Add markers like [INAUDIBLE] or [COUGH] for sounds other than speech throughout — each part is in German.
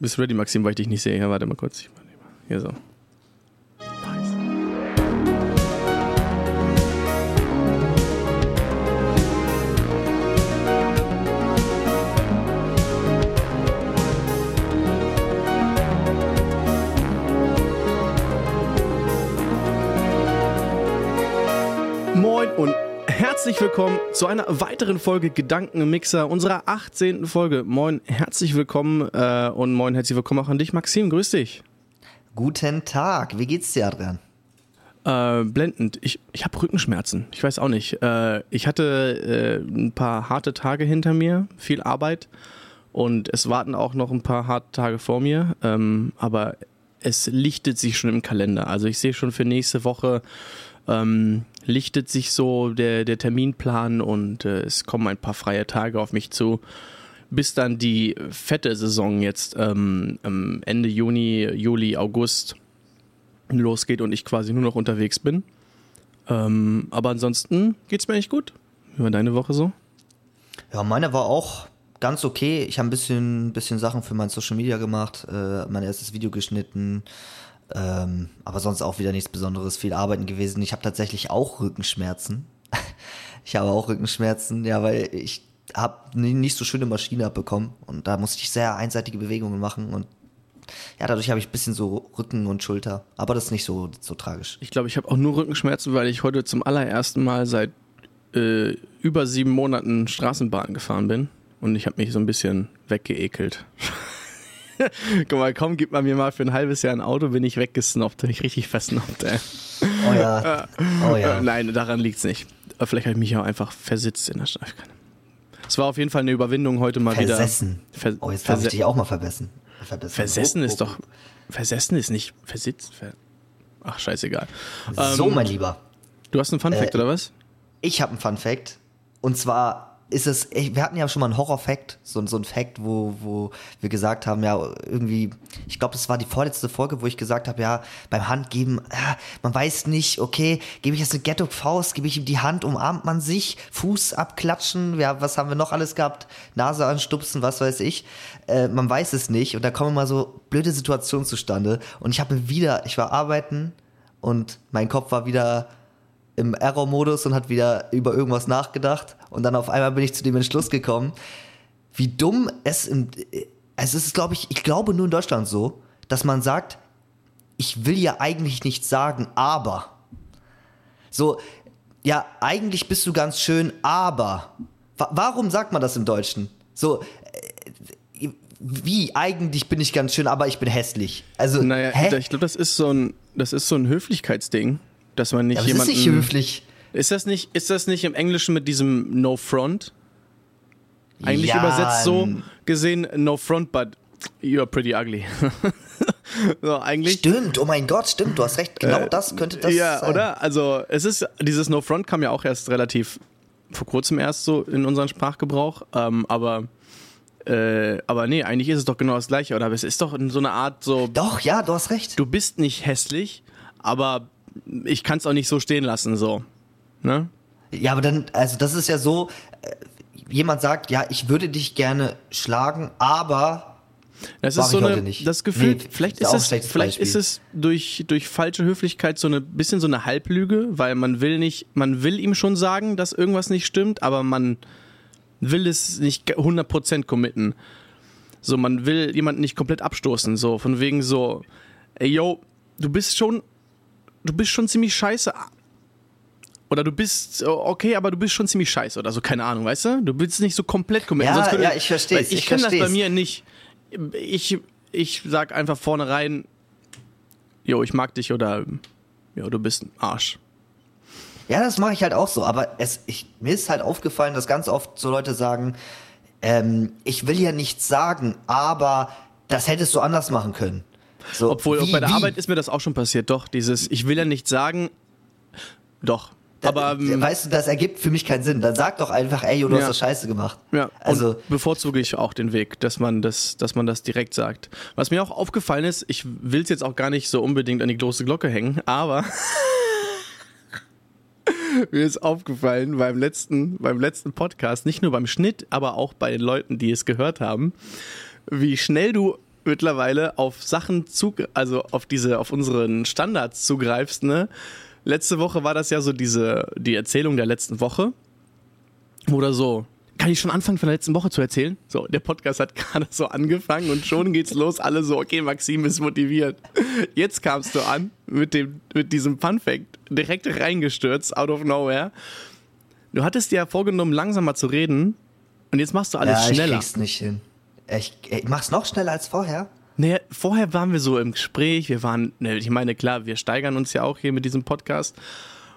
Bist du ready, Maxim, weil ich dich nicht sehe? Ja, warte mal kurz. Hier so. Herzlich willkommen zu einer weiteren Folge Gedankenmixer, unserer 18. Folge. Moin, herzlich willkommen äh, und moin, herzlich willkommen auch an dich, Maxim. Grüß dich. Guten Tag, wie geht's dir, Adrian? Äh, blendend. Ich, ich habe Rückenschmerzen. Ich weiß auch nicht. Äh, ich hatte äh, ein paar harte Tage hinter mir, viel Arbeit und es warten auch noch ein paar harte Tage vor mir. Ähm, aber es lichtet sich schon im Kalender. Also ich sehe schon für nächste Woche ähm, lichtet sich so der, der Terminplan und äh, es kommen ein paar freie Tage auf mich zu, bis dann die fette Saison jetzt ähm, Ende Juni, Juli, August losgeht und ich quasi nur noch unterwegs bin. Ähm, aber ansonsten geht's mir eigentlich gut. Wie war deine Woche so? Ja, meine war auch ganz okay. Ich habe ein bisschen, bisschen Sachen für mein Social Media gemacht, äh, mein erstes Video geschnitten, ähm, aber sonst auch wieder nichts Besonderes, viel Arbeiten gewesen. Ich habe tatsächlich auch Rückenschmerzen. [LAUGHS] ich habe auch Rückenschmerzen, ja, weil ich habe nicht so schöne Maschine abbekommen und da musste ich sehr einseitige Bewegungen machen und ja, dadurch habe ich ein bisschen so Rücken und Schulter, aber das ist nicht so, so tragisch. Ich glaube, ich habe auch nur Rückenschmerzen, weil ich heute zum allerersten Mal seit äh, über sieben Monaten Straßenbahn gefahren bin und ich habe mich so ein bisschen weggeekelt. [LAUGHS] [LAUGHS] Guck mal, komm, gib mal mir mal für ein halbes Jahr ein Auto, bin ich weggesnoppt, bin ich richtig versnoppt, ey. Oh ja. [LAUGHS] Oh ja. Nein, daran liegt's nicht. Vielleicht habe ich mich auch einfach versitzt in der Straße. Es war auf jeden Fall eine Überwindung heute mal Versessen. wieder. Ver oh, jetzt darf ich dich auch mal verbessern. verbessern. Versessen oh, oh, ist doch. Versessen ist nicht versitzt. Ver Ach, scheißegal. So, ähm, mein Lieber. Du hast einen Fun Fact, äh, oder was? Ich habe einen Fun Fact. Und zwar ist es, wir hatten ja schon mal einen Horror-Fact, so, so ein Fact, wo, wo wir gesagt haben, ja, irgendwie, ich glaube, das war die vorletzte Folge, wo ich gesagt habe, ja, beim Handgeben, ja, man weiß nicht, okay, gebe ich jetzt eine Ghetto-Faust, gebe ich ihm die Hand, umarmt man sich, Fuß abklatschen, ja, was haben wir noch alles gehabt, Nase anstupsen, was weiß ich, äh, man weiß es nicht und da kommen mal so blöde Situationen zustande. Und ich habe wieder, ich war arbeiten und mein Kopf war wieder im Error-Modus und hat wieder über irgendwas nachgedacht. Und dann auf einmal bin ich zu dem Entschluss gekommen, wie dumm es im, es ist, glaube ich, ich glaube nur in Deutschland so, dass man sagt, ich will ja eigentlich nichts sagen, aber. So, ja, eigentlich bist du ganz schön, aber. Warum sagt man das im Deutschen? So, äh, wie eigentlich bin ich ganz schön, aber ich bin hässlich. Also, naja, hä? ich glaube, das ist so ein, das ist so ein Höflichkeitsding dass man nicht ja, jemanden. Das ist nicht höflich. Ist das nicht, ist das nicht im Englischen mit diesem No Front? Eigentlich ja, übersetzt so gesehen No Front, but you're pretty ugly. [LAUGHS] so, eigentlich. Stimmt, oh mein Gott, stimmt, du hast recht. Genau äh, das könnte das ja, sein. Ja, oder? Also, es ist, dieses No Front kam ja auch erst relativ vor kurzem erst so in unseren Sprachgebrauch, ähm, aber. Äh, aber nee, eigentlich ist es doch genau das gleiche, oder? Es ist doch in so einer Art so. Doch, ja, du hast recht. Du bist nicht hässlich, aber ich kann es auch nicht so stehen lassen, so. Ne? Ja, aber dann, also das ist ja so, äh, jemand sagt, ja, ich würde dich gerne schlagen, aber das ist so eine, das Gefühl, nee, vielleicht, ist, ist es, vielleicht ist es durch, durch falsche Höflichkeit so ein bisschen so eine Halblüge, weil man will nicht, man will ihm schon sagen, dass irgendwas nicht stimmt, aber man will es nicht 100% committen. So, man will jemanden nicht komplett abstoßen, so, von wegen so, ey, yo, du bist schon du bist schon ziemlich scheiße. Oder du bist okay, aber du bist schon ziemlich scheiße oder so, keine Ahnung, weißt du? Du willst nicht so komplett committen. Ja, ja, ich verstehe Ich, ich kann das bei mir nicht. Ich, ich sag einfach vornherein, jo, ich mag dich oder jo, du bist ein Arsch. Ja, das mache ich halt auch so, aber es, ich, mir ist halt aufgefallen, dass ganz oft so Leute sagen, ähm, ich will ja nichts sagen, aber das hättest du anders machen können. So, Obwohl, wie, bei der wie? Arbeit ist mir das auch schon passiert. Doch, dieses, ich will ja nicht sagen, doch. Aber ähm, weißt du, das ergibt für mich keinen Sinn. Dann sag doch einfach, ey, du ja. hast das Scheiße gemacht. Ja. Also Und bevorzuge ich auch den Weg, dass man das, dass man das direkt sagt. Was mir auch aufgefallen ist, ich will es jetzt auch gar nicht so unbedingt an die große Glocke hängen, aber [LAUGHS] mir ist aufgefallen beim letzten, beim letzten Podcast, nicht nur beim Schnitt, aber auch bei den Leuten, die es gehört haben, wie schnell du mittlerweile auf Sachen zu, also auf diese, auf unseren Standards zugreifst, ne? Letzte Woche war das ja so diese, die Erzählung der letzten Woche. Oder so, kann ich schon anfangen von der letzten Woche zu erzählen? So, der Podcast hat [LAUGHS] gerade so angefangen und schon geht's los. Alle so, okay, Maxim ist motiviert. Jetzt kamst du an mit dem, mit diesem Fun Fact. Direkt reingestürzt, out of nowhere. Du hattest dir ja vorgenommen, langsamer zu reden. Und jetzt machst du alles ja, ich schneller. krieg's nicht hin. Ich, ich mach's noch schneller als vorher. Naja, vorher waren wir so im Gespräch, wir waren, ne, ich meine, klar, wir steigern uns ja auch hier mit diesem Podcast.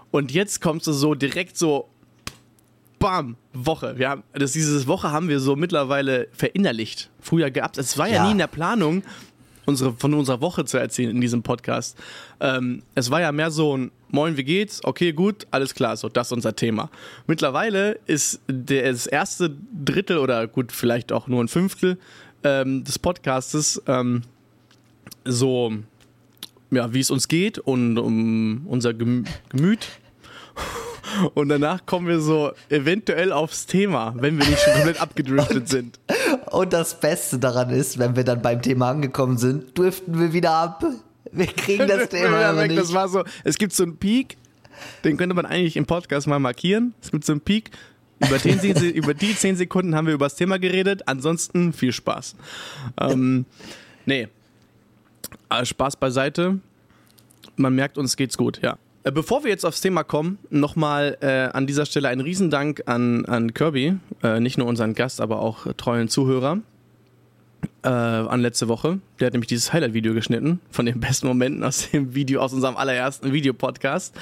Und jetzt kommst du so direkt so, bam, Woche. Wir haben, das, dieses Woche haben wir so mittlerweile verinnerlicht. Früher gehabt. Es war ja, Ja. nie in der Planung, unsere, von unserer Woche zu erzählen in diesem Podcast. Ähm, es war ja mehr so ein Moin, wie geht's? Okay, gut, alles klar, so, das ist unser Thema. Mittlerweile ist der, das erste Drittel oder gut, vielleicht auch nur ein Fünftel ähm, des Podcastes ähm, so, ja, wie es uns geht und um unser Gemü Gemüt. [LAUGHS] Und danach kommen wir so eventuell aufs Thema, wenn wir nicht schon komplett abgedriftet sind. Und das Beste daran ist, wenn wir dann beim Thema angekommen sind, driften wir wieder ab. Wir kriegen das Thema aber weg, Das nicht. war so, es gibt so einen Peak, den könnte man eigentlich im Podcast mal markieren. Es gibt so einen Peak. Über, 10, Se- [LAUGHS] über die 10 Sekunden haben wir über das Thema geredet. Ansonsten viel Spaß. Ähm, nee. Äh, Spaß beiseite. Man merkt, uns geht's gut, ja. Äh, Bevor wir jetzt aufs Thema kommen, nochmal äh, an dieser Stelle ein Riesendank an, an Kirby, äh, nicht nur unseren Gast, aber auch treuen Zuhörer äh, an letzte Woche. Der hat nämlich dieses Highlight-Video geschnitten von den besten Momenten aus dem Video, aus unserem allerersten Videopodcast.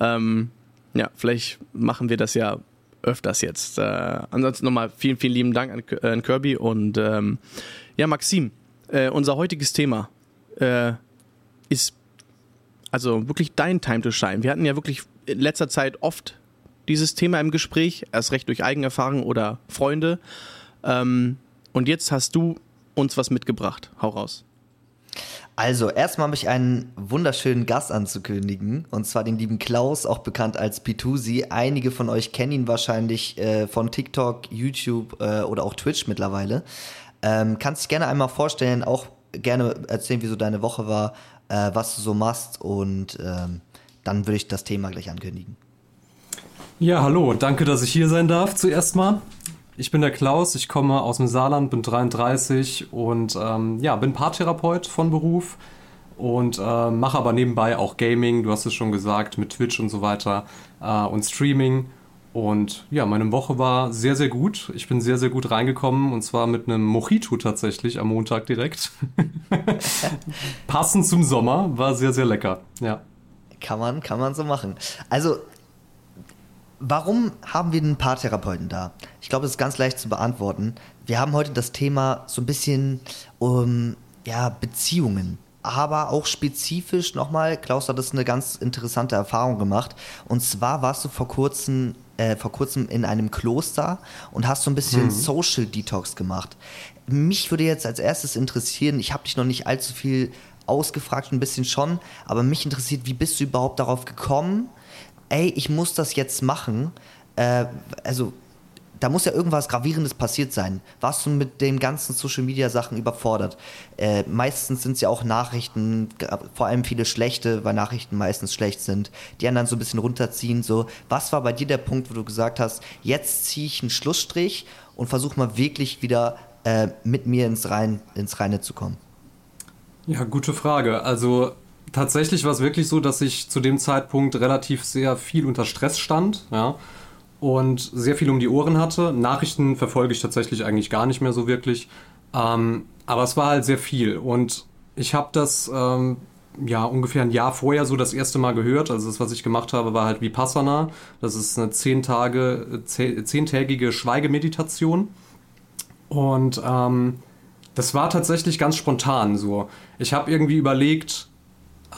Ähm, ja, vielleicht machen wir das ja öfters jetzt. Äh, ansonsten nochmal vielen, vielen lieben Dank an, an Kirby und ähm, ja, Maxim, äh, unser heutiges Thema äh, ist also wirklich dein Time to Shine. Wir hatten ja wirklich in letzter Zeit oft dieses Thema im Gespräch, erst recht durch Eigenerfahrung oder Freunde. Ähm, und jetzt hast du uns was mitgebracht. Hau raus. Also, erstmal habe ich einen wunderschönen Gast anzukündigen. Und zwar den lieben Klaus, auch bekannt als Pitusi. Einige von euch kennen ihn wahrscheinlich äh, von TikTok, YouTube äh, oder auch Twitch mittlerweile. Ähm, kannst dich gerne einmal vorstellen, auch gerne erzählen, wie so deine Woche war, äh, was du so machst. Und ähm, dann würde ich das Thema gleich ankündigen. Ja, hallo, danke, dass ich hier sein darf zuerst mal. Ich bin der Klaus, ich komme aus dem Saarland, bin 33 und ähm, ja, bin Paartherapeut von Beruf und äh, mache aber nebenbei auch Gaming, du hast es schon gesagt, mit Twitch und so weiter äh, und Streaming. Und ja, meine Woche war sehr, sehr gut. Ich bin sehr, sehr gut reingekommen und zwar mit einem Mojito tatsächlich am Montag direkt. [LAUGHS] Passend zum Sommer, war sehr, sehr lecker. Ja. Kann man, kann man so machen. Also, warum haben wir einen Paartherapeuten da? Ich glaube, das ist ganz leicht zu beantworten. Wir haben heute das Thema so ein bisschen um ja, Beziehungen. Aber auch spezifisch nochmal, Klaus hat das eine ganz interessante Erfahrung gemacht. Und zwar warst du vor kurzem, äh, vor kurzem in einem Kloster und hast so ein bisschen Social Detox gemacht. Mich würde jetzt als erstes interessieren, ich habe dich noch nicht allzu viel ausgefragt, ein bisschen schon, aber mich interessiert, wie bist du überhaupt darauf gekommen, ey, ich muss das jetzt machen? Äh, also, da muss ja irgendwas Gravierendes passiert sein. Warst du mit den ganzen Social Media Sachen überfordert? Äh, meistens sind es ja auch Nachrichten, vor allem viele schlechte, weil Nachrichten meistens schlecht sind, die dann so ein bisschen runterziehen. So, was war bei dir der Punkt, wo du gesagt hast, jetzt ziehe ich einen Schlussstrich und versuche mal wirklich wieder äh, mit mir ins, Rein, ins Reine zu kommen? Ja, gute Frage. Also tatsächlich war es wirklich so, dass ich zu dem Zeitpunkt relativ sehr viel unter Stress stand, ja, und sehr viel um die Ohren hatte. Nachrichten verfolge ich tatsächlich eigentlich gar nicht mehr so wirklich. Ähm, aber es war halt sehr viel. Und ich habe das ähm, ja ungefähr ein Jahr vorher so das erste Mal gehört. Also das, was ich gemacht habe, war halt Vipassana. Das ist eine zehn Tage, zehn- zehntägige Schweigemeditation. Und ähm, das war tatsächlich ganz spontan so. Ich habe irgendwie überlegt,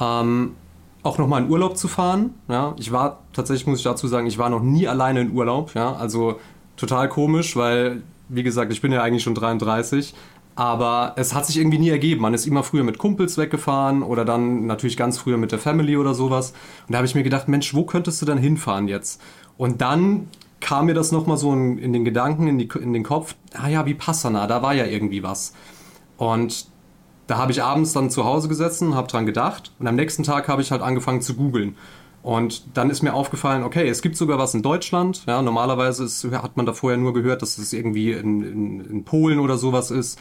ähm, auch nochmal in Urlaub zu fahren. Ja, ich war tatsächlich, muss ich dazu sagen, ich war noch nie alleine in Urlaub. Ja, also total komisch, weil, wie gesagt, ich bin ja eigentlich schon 33. Aber es hat sich irgendwie nie ergeben. Man ist immer früher mit Kumpels weggefahren oder dann natürlich ganz früher mit der Family oder sowas. Und da habe ich mir gedacht, Mensch, wo könntest du denn hinfahren jetzt? Und dann kam mir das nochmal so in, in den Gedanken, in, die, in den Kopf, ah ja, wie Passana, da war ja irgendwie was. Und da habe ich abends dann zu Hause gesessen, habe dran gedacht und am nächsten Tag habe ich halt angefangen zu googeln. Und dann ist mir aufgefallen, okay, es gibt sogar was in Deutschland. Ja, normalerweise ist, hat man da vorher nur gehört, dass es irgendwie in, in, in Polen oder sowas ist.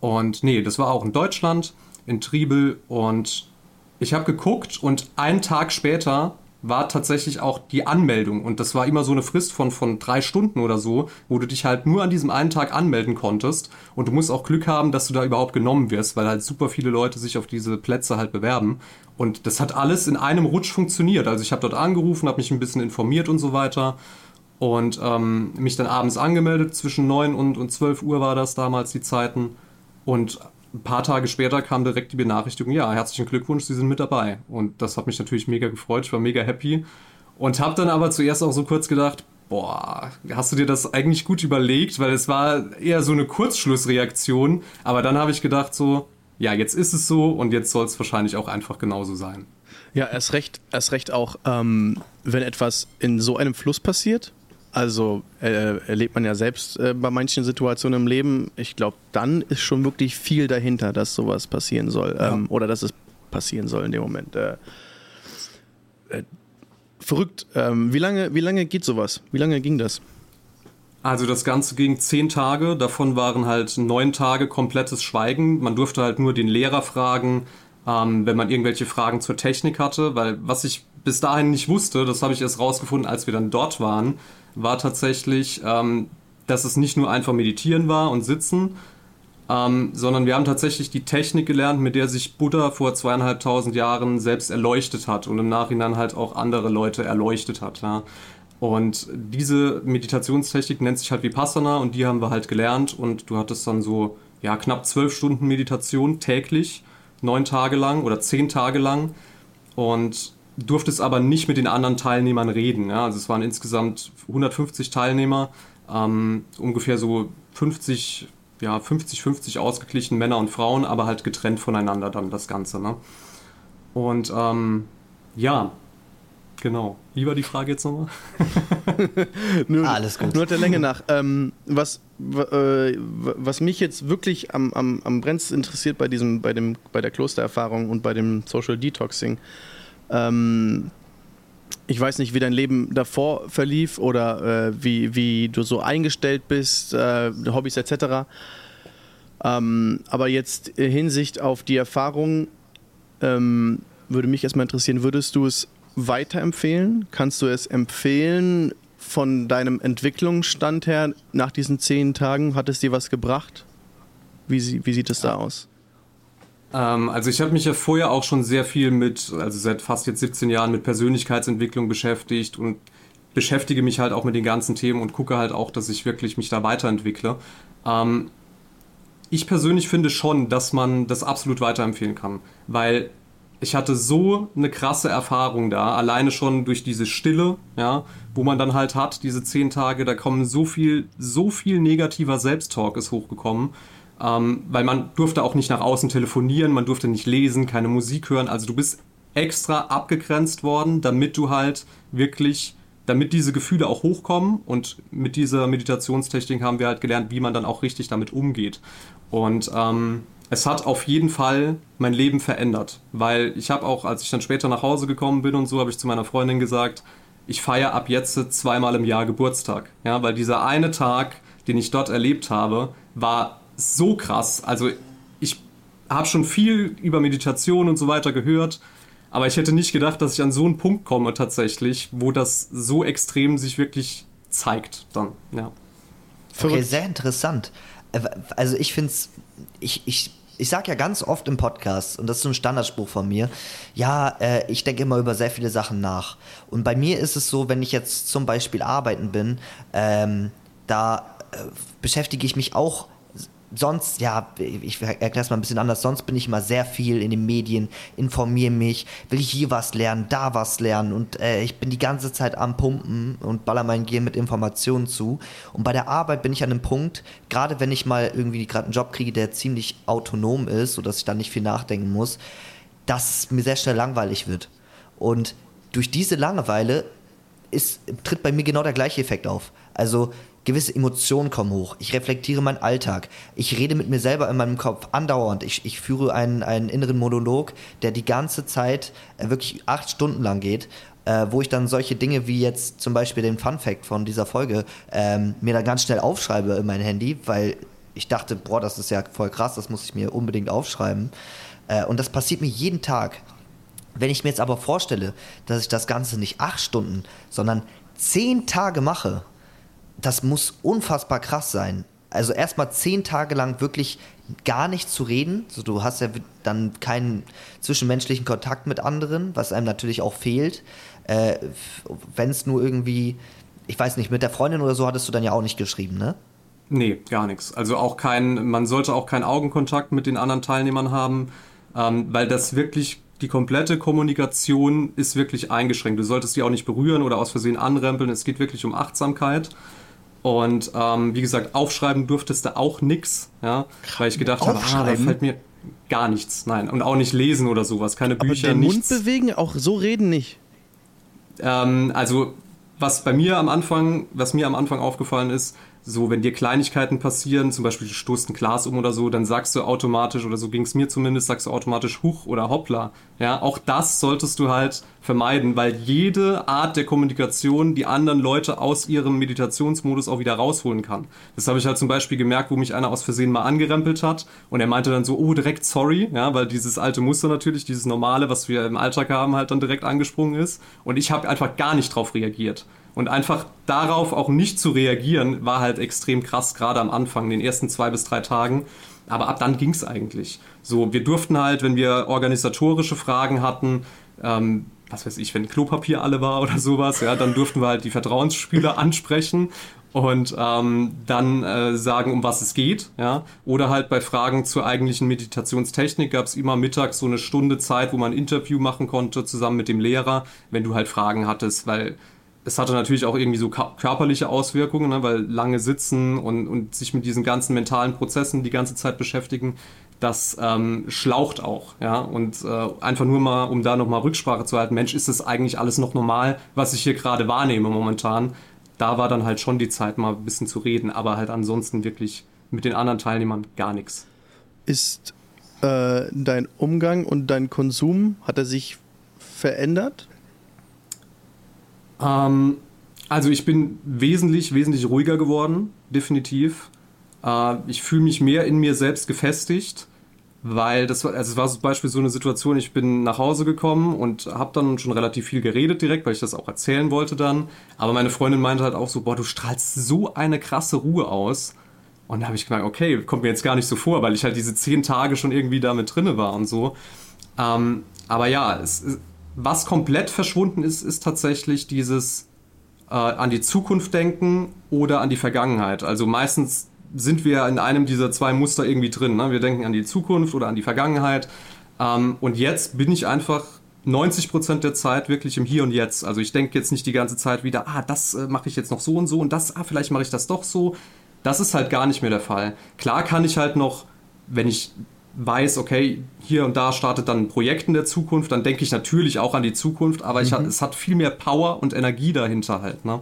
Und nee, das war auch in Deutschland, in Triebel. Und ich habe geguckt und einen Tag später war tatsächlich auch die Anmeldung. Und das war immer so eine Frist von, von drei Stunden oder so, wo du dich halt nur an diesem einen Tag anmelden konntest. Und du musst auch Glück haben, dass du da überhaupt genommen wirst, weil halt super viele Leute sich auf diese Plätze halt bewerben. Und das hat alles in einem Rutsch funktioniert. Also ich habe dort angerufen, habe mich ein bisschen informiert und so weiter. Und ähm, mich dann abends angemeldet, zwischen 9 und, und 12 Uhr war das damals die Zeiten. Und ein paar Tage später kam direkt die Benachrichtigung, ja, herzlichen Glückwunsch, Sie sind mit dabei. Und das hat mich natürlich mega gefreut, ich war mega happy. Und habe dann aber zuerst auch so kurz gedacht, boah, hast du dir das eigentlich gut überlegt? Weil es war eher so eine Kurzschlussreaktion. Aber dann habe ich gedacht so, ja, jetzt ist es so und jetzt soll es wahrscheinlich auch einfach genauso sein. Ja, erst recht, erst recht auch, ähm, wenn etwas in so einem Fluss passiert, also äh, erlebt man ja selbst äh, bei manchen Situationen im Leben. Ich glaube, dann ist schon wirklich viel dahinter, dass sowas passieren soll ähm, oder dass es passieren soll in dem Moment. Äh, äh verrückt. Ähm, wie lange, wie lange geht sowas? Wie lange ging das? Also das Ganze ging zehn Tage. Davon waren halt neun Tage komplettes Schweigen. Man durfte halt nur den Lehrer fragen, ähm, wenn man irgendwelche Fragen zur Technik hatte, weil was ich bis dahin nicht wusste, das habe ich erst rausgefunden, als wir dann dort waren war tatsächlich, ähm, dass es nicht nur einfach meditieren war und sitzen, ähm, sondern wir haben tatsächlich die Technik gelernt, mit der sich Buddha vor zweieinhalbtausend Jahren selbst erleuchtet hat und im Nachhinein halt auch andere Leute erleuchtet hat. Ja. Und diese Meditationstechnik nennt sich halt Vipassana und die haben wir halt gelernt und du hattest dann so ja knapp zwölf Stunden Meditation täglich, neun Tage lang oder zehn Tage lang und durftest aber nicht mit den anderen Teilnehmern reden. Ja? Also es waren insgesamt 150 Teilnehmer, ähm, ungefähr so 50, ja, 50, 50 ausgeglichen Männer und Frauen, aber halt getrennt voneinander dann das Ganze. Ne? Und ähm, ja, genau. Wie war die Frage jetzt nochmal? [LAUGHS] nur, Alles gut. Nur der Länge nach. Ähm, was, äh, was mich jetzt wirklich am, am, am brennendsten interessiert bei, diesem, bei, dem, bei der Klostererfahrung und bei dem Social Detoxing, ähm, ich weiß nicht, wie dein Leben davor verlief oder äh, wie, wie du so eingestellt bist, äh, Hobbys etc. Ähm, aber jetzt in Hinsicht auf die Erfahrung ähm, würde mich erstmal interessieren, würdest du es weiterempfehlen? Kannst du es empfehlen von deinem Entwicklungsstand her nach diesen zehn Tagen? Hat es dir was gebracht? Wie, wie sieht es da aus? Ähm, also ich habe mich ja vorher auch schon sehr viel mit, also seit fast jetzt 17 Jahren mit Persönlichkeitsentwicklung beschäftigt und beschäftige mich halt auch mit den ganzen Themen und gucke halt auch, dass ich wirklich mich da weiterentwickle. Ähm, ich persönlich finde schon, dass man das absolut weiterempfehlen kann, weil ich hatte so eine krasse Erfahrung da, alleine schon durch diese Stille, ja, wo man dann halt hat, diese zehn Tage, da kommen so viel, so viel negativer Selbsttalk ist hochgekommen ähm, weil man durfte auch nicht nach außen telefonieren, man durfte nicht lesen, keine Musik hören. Also du bist extra abgegrenzt worden, damit du halt wirklich, damit diese Gefühle auch hochkommen und mit dieser Meditationstechnik haben wir halt gelernt, wie man dann auch richtig damit umgeht. Und ähm, es hat auf jeden Fall mein Leben verändert, weil ich habe auch, als ich dann später nach Hause gekommen bin und so, habe ich zu meiner Freundin gesagt, ich feiere ab jetzt zweimal im Jahr Geburtstag. Ja, weil dieser eine Tag, den ich dort erlebt habe, war so krass. Also ich habe schon viel über Meditation und so weiter gehört, aber ich hätte nicht gedacht, dass ich an so einen Punkt komme tatsächlich, wo das so extrem sich wirklich zeigt dann. Ja. Okay, sehr interessant. Äh, also ich finde es, ich, ich, ich sage ja ganz oft im Podcast, und das ist so ein Standardspruch von mir, ja, äh, ich denke immer über sehr viele Sachen nach. Und bei mir ist es so, wenn ich jetzt zum Beispiel arbeiten bin, ähm, da äh, beschäftige ich mich auch sonst, ja, ich erkläre es mal ein bisschen anders, sonst bin ich immer sehr viel in den Medien, informiere mich, will ich hier was lernen, da was lernen und äh, ich bin die ganze Zeit am Pumpen und baller mein Gehirn mit Informationen zu. Und bei der Arbeit bin ich an einem Punkt, gerade wenn ich mal irgendwie gerade einen Job kriege, der ziemlich autonom ist, sodass ich da nicht viel nachdenken muss, dass es mir sehr schnell langweilig wird. Und durch diese Langeweile ist, tritt bei mir genau der gleiche Effekt auf. Also gewisse Emotionen kommen hoch. Ich reflektiere meinen Alltag. Ich rede mit mir selber in meinem Kopf andauernd. Ich, ich führe einen, einen inneren Monolog, der die ganze Zeit äh, wirklich acht Stunden lang geht. Äh, wo ich dann solche Dinge wie jetzt zum Beispiel den Fun Fact von dieser Folge ähm, mir da ganz schnell aufschreibe in mein Handy, weil ich dachte, boah, das ist ja voll krass, das muss ich mir unbedingt aufschreiben. Äh, und das passiert mir jeden Tag. Wenn ich mir jetzt aber vorstelle, dass ich das Ganze nicht acht Stunden, sondern zehn Tage mache, das muss unfassbar krass sein. Also erstmal zehn Tage lang wirklich gar nicht zu reden. So, du hast ja dann keinen zwischenmenschlichen Kontakt mit anderen, was einem natürlich auch fehlt. Äh, Wenn es nur irgendwie, ich weiß nicht, mit der Freundin oder so hattest du dann ja auch nicht geschrieben, ne? Nee, gar nichts. Also auch kein, man sollte auch keinen Augenkontakt mit den anderen Teilnehmern haben, ähm, weil das wirklich die komplette Kommunikation ist wirklich eingeschränkt. Du solltest die auch nicht berühren oder aus Versehen anrempeln. Es geht wirklich um Achtsamkeit. Und ähm, wie gesagt, aufschreiben durftest du auch nix, ja, weil ich gedacht habe, ah, da fällt mir gar nichts. Nein, und auch nicht lesen oder sowas, keine Aber Bücher, den nichts. Mund bewegen, auch so reden nicht. Ähm, also was bei mir am Anfang, was mir am Anfang aufgefallen ist, so, wenn dir Kleinigkeiten passieren, zum Beispiel du stoßt ein Glas um oder so, dann sagst du automatisch, oder so ging es mir zumindest, sagst du automatisch Huch oder Hoppla. Ja, auch das solltest du halt vermeiden, weil jede Art der Kommunikation die anderen Leute aus ihrem Meditationsmodus auch wieder rausholen kann. Das habe ich halt zum Beispiel gemerkt, wo mich einer aus Versehen mal angerempelt hat und er meinte dann so, oh, direkt sorry, ja, weil dieses alte Muster natürlich, dieses normale, was wir im Alltag haben, halt dann direkt angesprungen ist und ich habe einfach gar nicht drauf reagiert. Und einfach darauf auch nicht zu reagieren, war halt extrem krass, gerade am Anfang, den ersten zwei bis drei Tagen. Aber ab dann ging es eigentlich. So, wir durften halt, wenn wir organisatorische Fragen hatten, ähm, was weiß ich, wenn Klopapier alle war oder sowas, ja, dann durften wir halt die Vertrauensspieler [LAUGHS] ansprechen und ähm, dann äh, sagen, um was es geht, ja. Oder halt bei Fragen zur eigentlichen Meditationstechnik gab es immer mittags so eine Stunde Zeit, wo man ein Interview machen konnte zusammen mit dem Lehrer, wenn du halt Fragen hattest, weil es hatte natürlich auch irgendwie so körperliche Auswirkungen, ne, weil lange sitzen und, und sich mit diesen ganzen mentalen Prozessen die ganze Zeit beschäftigen, das ähm, schlaucht auch, ja. Und äh, einfach nur mal, um da nochmal Rücksprache zu halten, Mensch, ist das eigentlich alles noch normal, was ich hier gerade wahrnehme momentan? Da war dann halt schon die Zeit, mal ein bisschen zu reden, aber halt ansonsten wirklich mit den anderen Teilnehmern gar nichts. Ist äh, dein Umgang und dein Konsum, hat er sich verändert? Ähm, also ich bin wesentlich, wesentlich ruhiger geworden, definitiv. Äh, ich fühle mich mehr in mir selbst gefestigt, weil das war, also es war zum Beispiel so eine Situation, ich bin nach Hause gekommen und habe dann schon relativ viel geredet direkt, weil ich das auch erzählen wollte dann. Aber meine Freundin meinte halt auch so, boah, du strahlst so eine krasse Ruhe aus. Und da habe ich gemerkt, okay, kommt mir jetzt gar nicht so vor, weil ich halt diese zehn Tage schon irgendwie damit drinne war und so. Ähm, aber ja, es, was komplett verschwunden ist, ist tatsächlich dieses äh, an die Zukunft denken oder an die Vergangenheit. Also meistens sind wir in einem dieser zwei Muster irgendwie drin. Ne? Wir denken an die Zukunft oder an die Vergangenheit. Ähm, und jetzt bin ich einfach 90 Prozent der Zeit wirklich im Hier und Jetzt. Also ich denke jetzt nicht die ganze Zeit wieder, ah, das äh, mache ich jetzt noch so und so und das, ah, vielleicht mache ich das doch so. Das ist halt gar nicht mehr der Fall. Klar kann ich halt noch, wenn ich weiß, okay, hier und da startet dann ein Projekt in der Zukunft, dann denke ich natürlich auch an die Zukunft, aber mhm. ich, es hat viel mehr Power und Energie dahinter halt. Ne?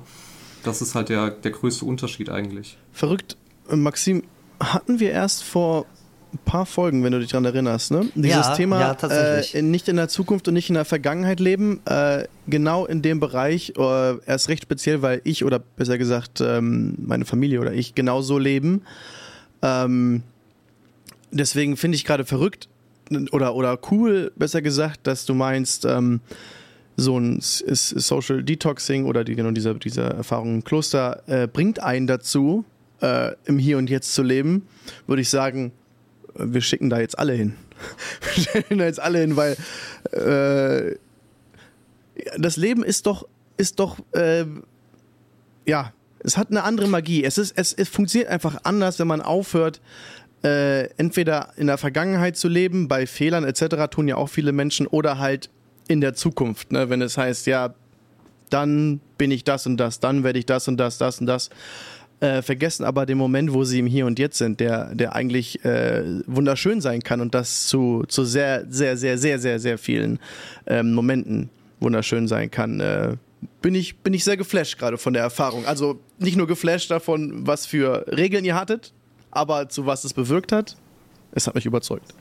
Das ist halt der, der größte Unterschied eigentlich. Verrückt. Maxim, hatten wir erst vor ein paar Folgen, wenn du dich daran erinnerst, ne? Dieses ja, Thema ja, äh, nicht in der Zukunft und nicht in der Vergangenheit leben, äh, genau in dem Bereich, äh, erst recht speziell, weil ich oder besser gesagt ähm, meine Familie oder ich genauso leben. Ähm, deswegen finde ich gerade verrückt oder, oder cool, besser gesagt, dass du meinst, ähm, so ein Social Detoxing oder die, genau diese, diese Erfahrung im Kloster äh, bringt einen dazu, äh, im Hier und Jetzt zu leben, würde ich sagen, wir schicken da jetzt alle hin. [LAUGHS] wir schicken da jetzt alle hin, weil äh, das Leben ist doch, ist doch, äh, ja, es hat eine andere Magie. Es, ist, es, es funktioniert einfach anders, wenn man aufhört, äh, entweder in der Vergangenheit zu leben, bei Fehlern etc. tun ja auch viele Menschen, oder halt in der Zukunft, ne? wenn es heißt, ja, dann bin ich das und das, dann werde ich das und das, das und das. Äh, vergessen aber den Moment, wo sie im Hier und Jetzt sind, der, der eigentlich äh, wunderschön sein kann und das zu, zu sehr, sehr, sehr, sehr, sehr, sehr vielen ähm, Momenten wunderschön sein kann. Äh, bin ich, bin ich sehr geflasht gerade von der Erfahrung. Also nicht nur geflasht davon, was für Regeln ihr hattet, aber zu was es bewirkt hat. Es hat mich überzeugt.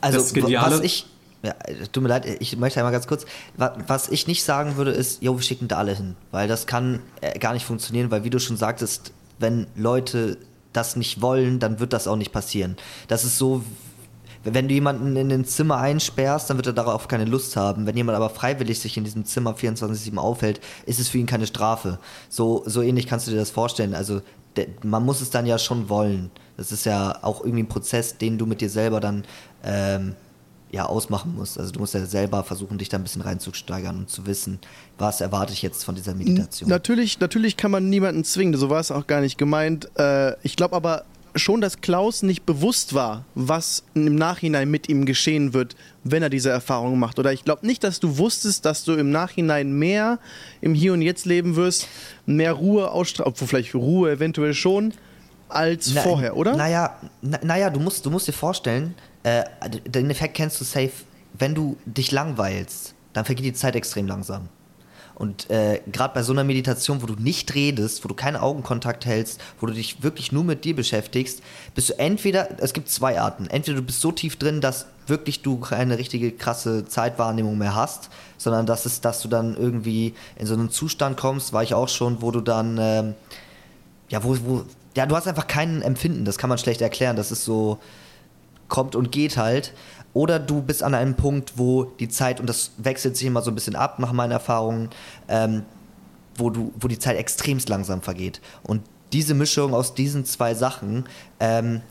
Also, was ich, ja, tut mir leid, ich möchte einmal ganz kurz, was ich nicht sagen würde, ist, jo, wir schicken da alle hin, weil das kann äh, gar nicht funktionieren, weil wie du schon sagtest, wenn Leute das nicht wollen, dann wird das auch nicht passieren. Das ist so, wenn du jemanden in ein Zimmer einsperrst, dann wird er darauf keine Lust haben. Wenn jemand aber freiwillig sich in diesem Zimmer 24-7 aufhält, ist es für ihn keine Strafe. So, so ähnlich kannst du dir das vorstellen. Also man muss es dann ja schon wollen. Das ist ja auch irgendwie ein Prozess, den du mit dir selber dann ähm, ja ausmachen musst. Also du musst ja selber versuchen, dich da ein bisschen reinzusteigern und zu wissen, was erwarte ich jetzt von dieser Meditation. Natürlich, natürlich kann man niemanden zwingen, so war es auch gar nicht gemeint. Äh, ich glaube aber schon, dass Klaus nicht bewusst war, was im Nachhinein mit ihm geschehen wird, wenn er diese Erfahrung macht. Oder ich glaube nicht, dass du wusstest, dass du im Nachhinein mehr im Hier und Jetzt leben wirst, mehr Ruhe ausstrahlen, obwohl vielleicht Ruhe eventuell schon, als na, vorher, oder? Naja, na, naja du, musst, du musst dir vorstellen, äh, den Effekt kennst du safe, wenn du dich langweilst, dann vergeht die Zeit extrem langsam. Und äh, gerade bei so einer Meditation, wo du nicht redest, wo du keinen Augenkontakt hältst, wo du dich wirklich nur mit dir beschäftigst, bist du entweder, es gibt zwei Arten, entweder du bist so tief drin, dass wirklich du keine richtige krasse Zeitwahrnehmung mehr hast, sondern dass es, dass du dann irgendwie in so einen Zustand kommst, war ich auch schon, wo du dann, ähm, ja, wo, wo, ja, du hast einfach kein Empfinden, das kann man schlecht erklären, das ist so, kommt und geht halt. Oder du bist an einem Punkt, wo die Zeit, und das wechselt sich immer so ein bisschen ab nach meinen Erfahrungen, ähm, wo, du, wo die Zeit extremst langsam vergeht. Und diese Mischung aus diesen zwei Sachen ähm,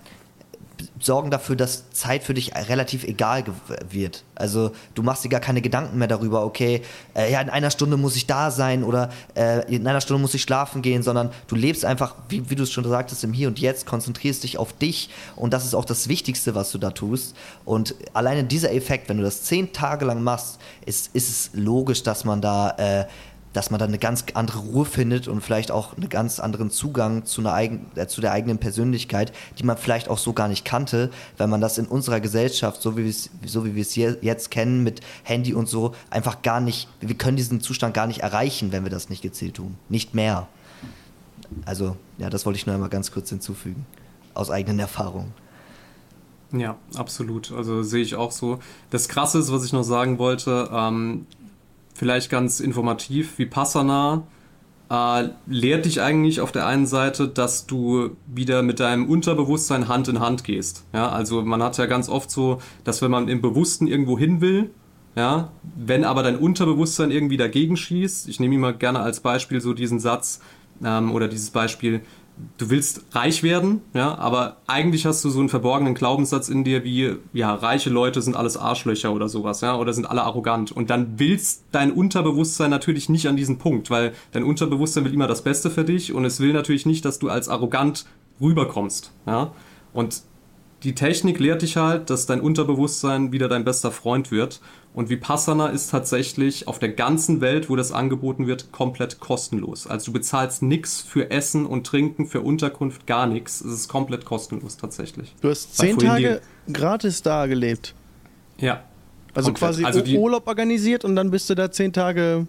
sorgen dafür, dass Zeit für dich relativ egal wird. Also du machst dir gar keine Gedanken mehr darüber, okay, äh, ja, in einer Stunde muss ich da sein oder äh, in einer Stunde muss ich schlafen gehen, sondern du lebst einfach, wie, wie du es schon sagtest, im Hier und Jetzt, konzentrierst dich auf dich und das ist auch das Wichtigste, was du da tust. Und alleine dieser Effekt, wenn du das zehn Tage lang machst, ist, ist es logisch, dass man da äh, dass man dann eine ganz andere Ruhe findet und vielleicht auch einen ganz anderen Zugang zu, einer eigen, äh, zu der eigenen Persönlichkeit, die man vielleicht auch so gar nicht kannte, weil man das in unserer Gesellschaft, so wie wir es, so jetzt kennen, mit Handy und so, einfach gar nicht, wir können diesen Zustand gar nicht erreichen, wenn wir das nicht gezielt tun. Nicht mehr. Also, ja, das wollte ich nur einmal ganz kurz hinzufügen. Aus eigenen Erfahrungen. Ja, absolut. Also sehe ich auch so. Das Krasse ist, was ich noch sagen wollte, ähm, vielleicht ganz informativ, wie Passana äh, lehrt dich eigentlich auf der einen Seite, dass du wieder mit deinem Unterbewusstsein Hand in Hand gehst. Ja, also man hat ja ganz oft so, dass wenn man im Bewussten irgendwo hin will, ja, wenn aber dein Unterbewusstsein irgendwie dagegen schießt, ich nehme immer gerne als Beispiel so diesen Satz ähm, oder dieses Beispiel, du willst reich werden, ja, aber eigentlich hast du so einen verborgenen Glaubenssatz in dir wie, ja, reiche Leute sind alles Arschlöcher oder sowas, ja, oder sind alle arrogant. Und dann willst dein Unterbewusstsein natürlich nicht an diesen Punkt, weil dein Unterbewusstsein will immer das Beste für dich und es will natürlich nicht, dass du als arrogant rüberkommst, ja. Und die Technik lehrt dich halt, dass dein Unterbewusstsein wieder dein bester Freund wird. Und Vipassana ist tatsächlich auf der ganzen Welt, wo das angeboten wird, komplett kostenlos. Also du bezahlst nichts für Essen und Trinken, für Unterkunft, gar nichts. Es ist komplett kostenlos tatsächlich. Du hast zehn Tage gratis da gelebt. Ja. Also komplett. quasi also Urlaub organisiert und dann bist du da zehn Tage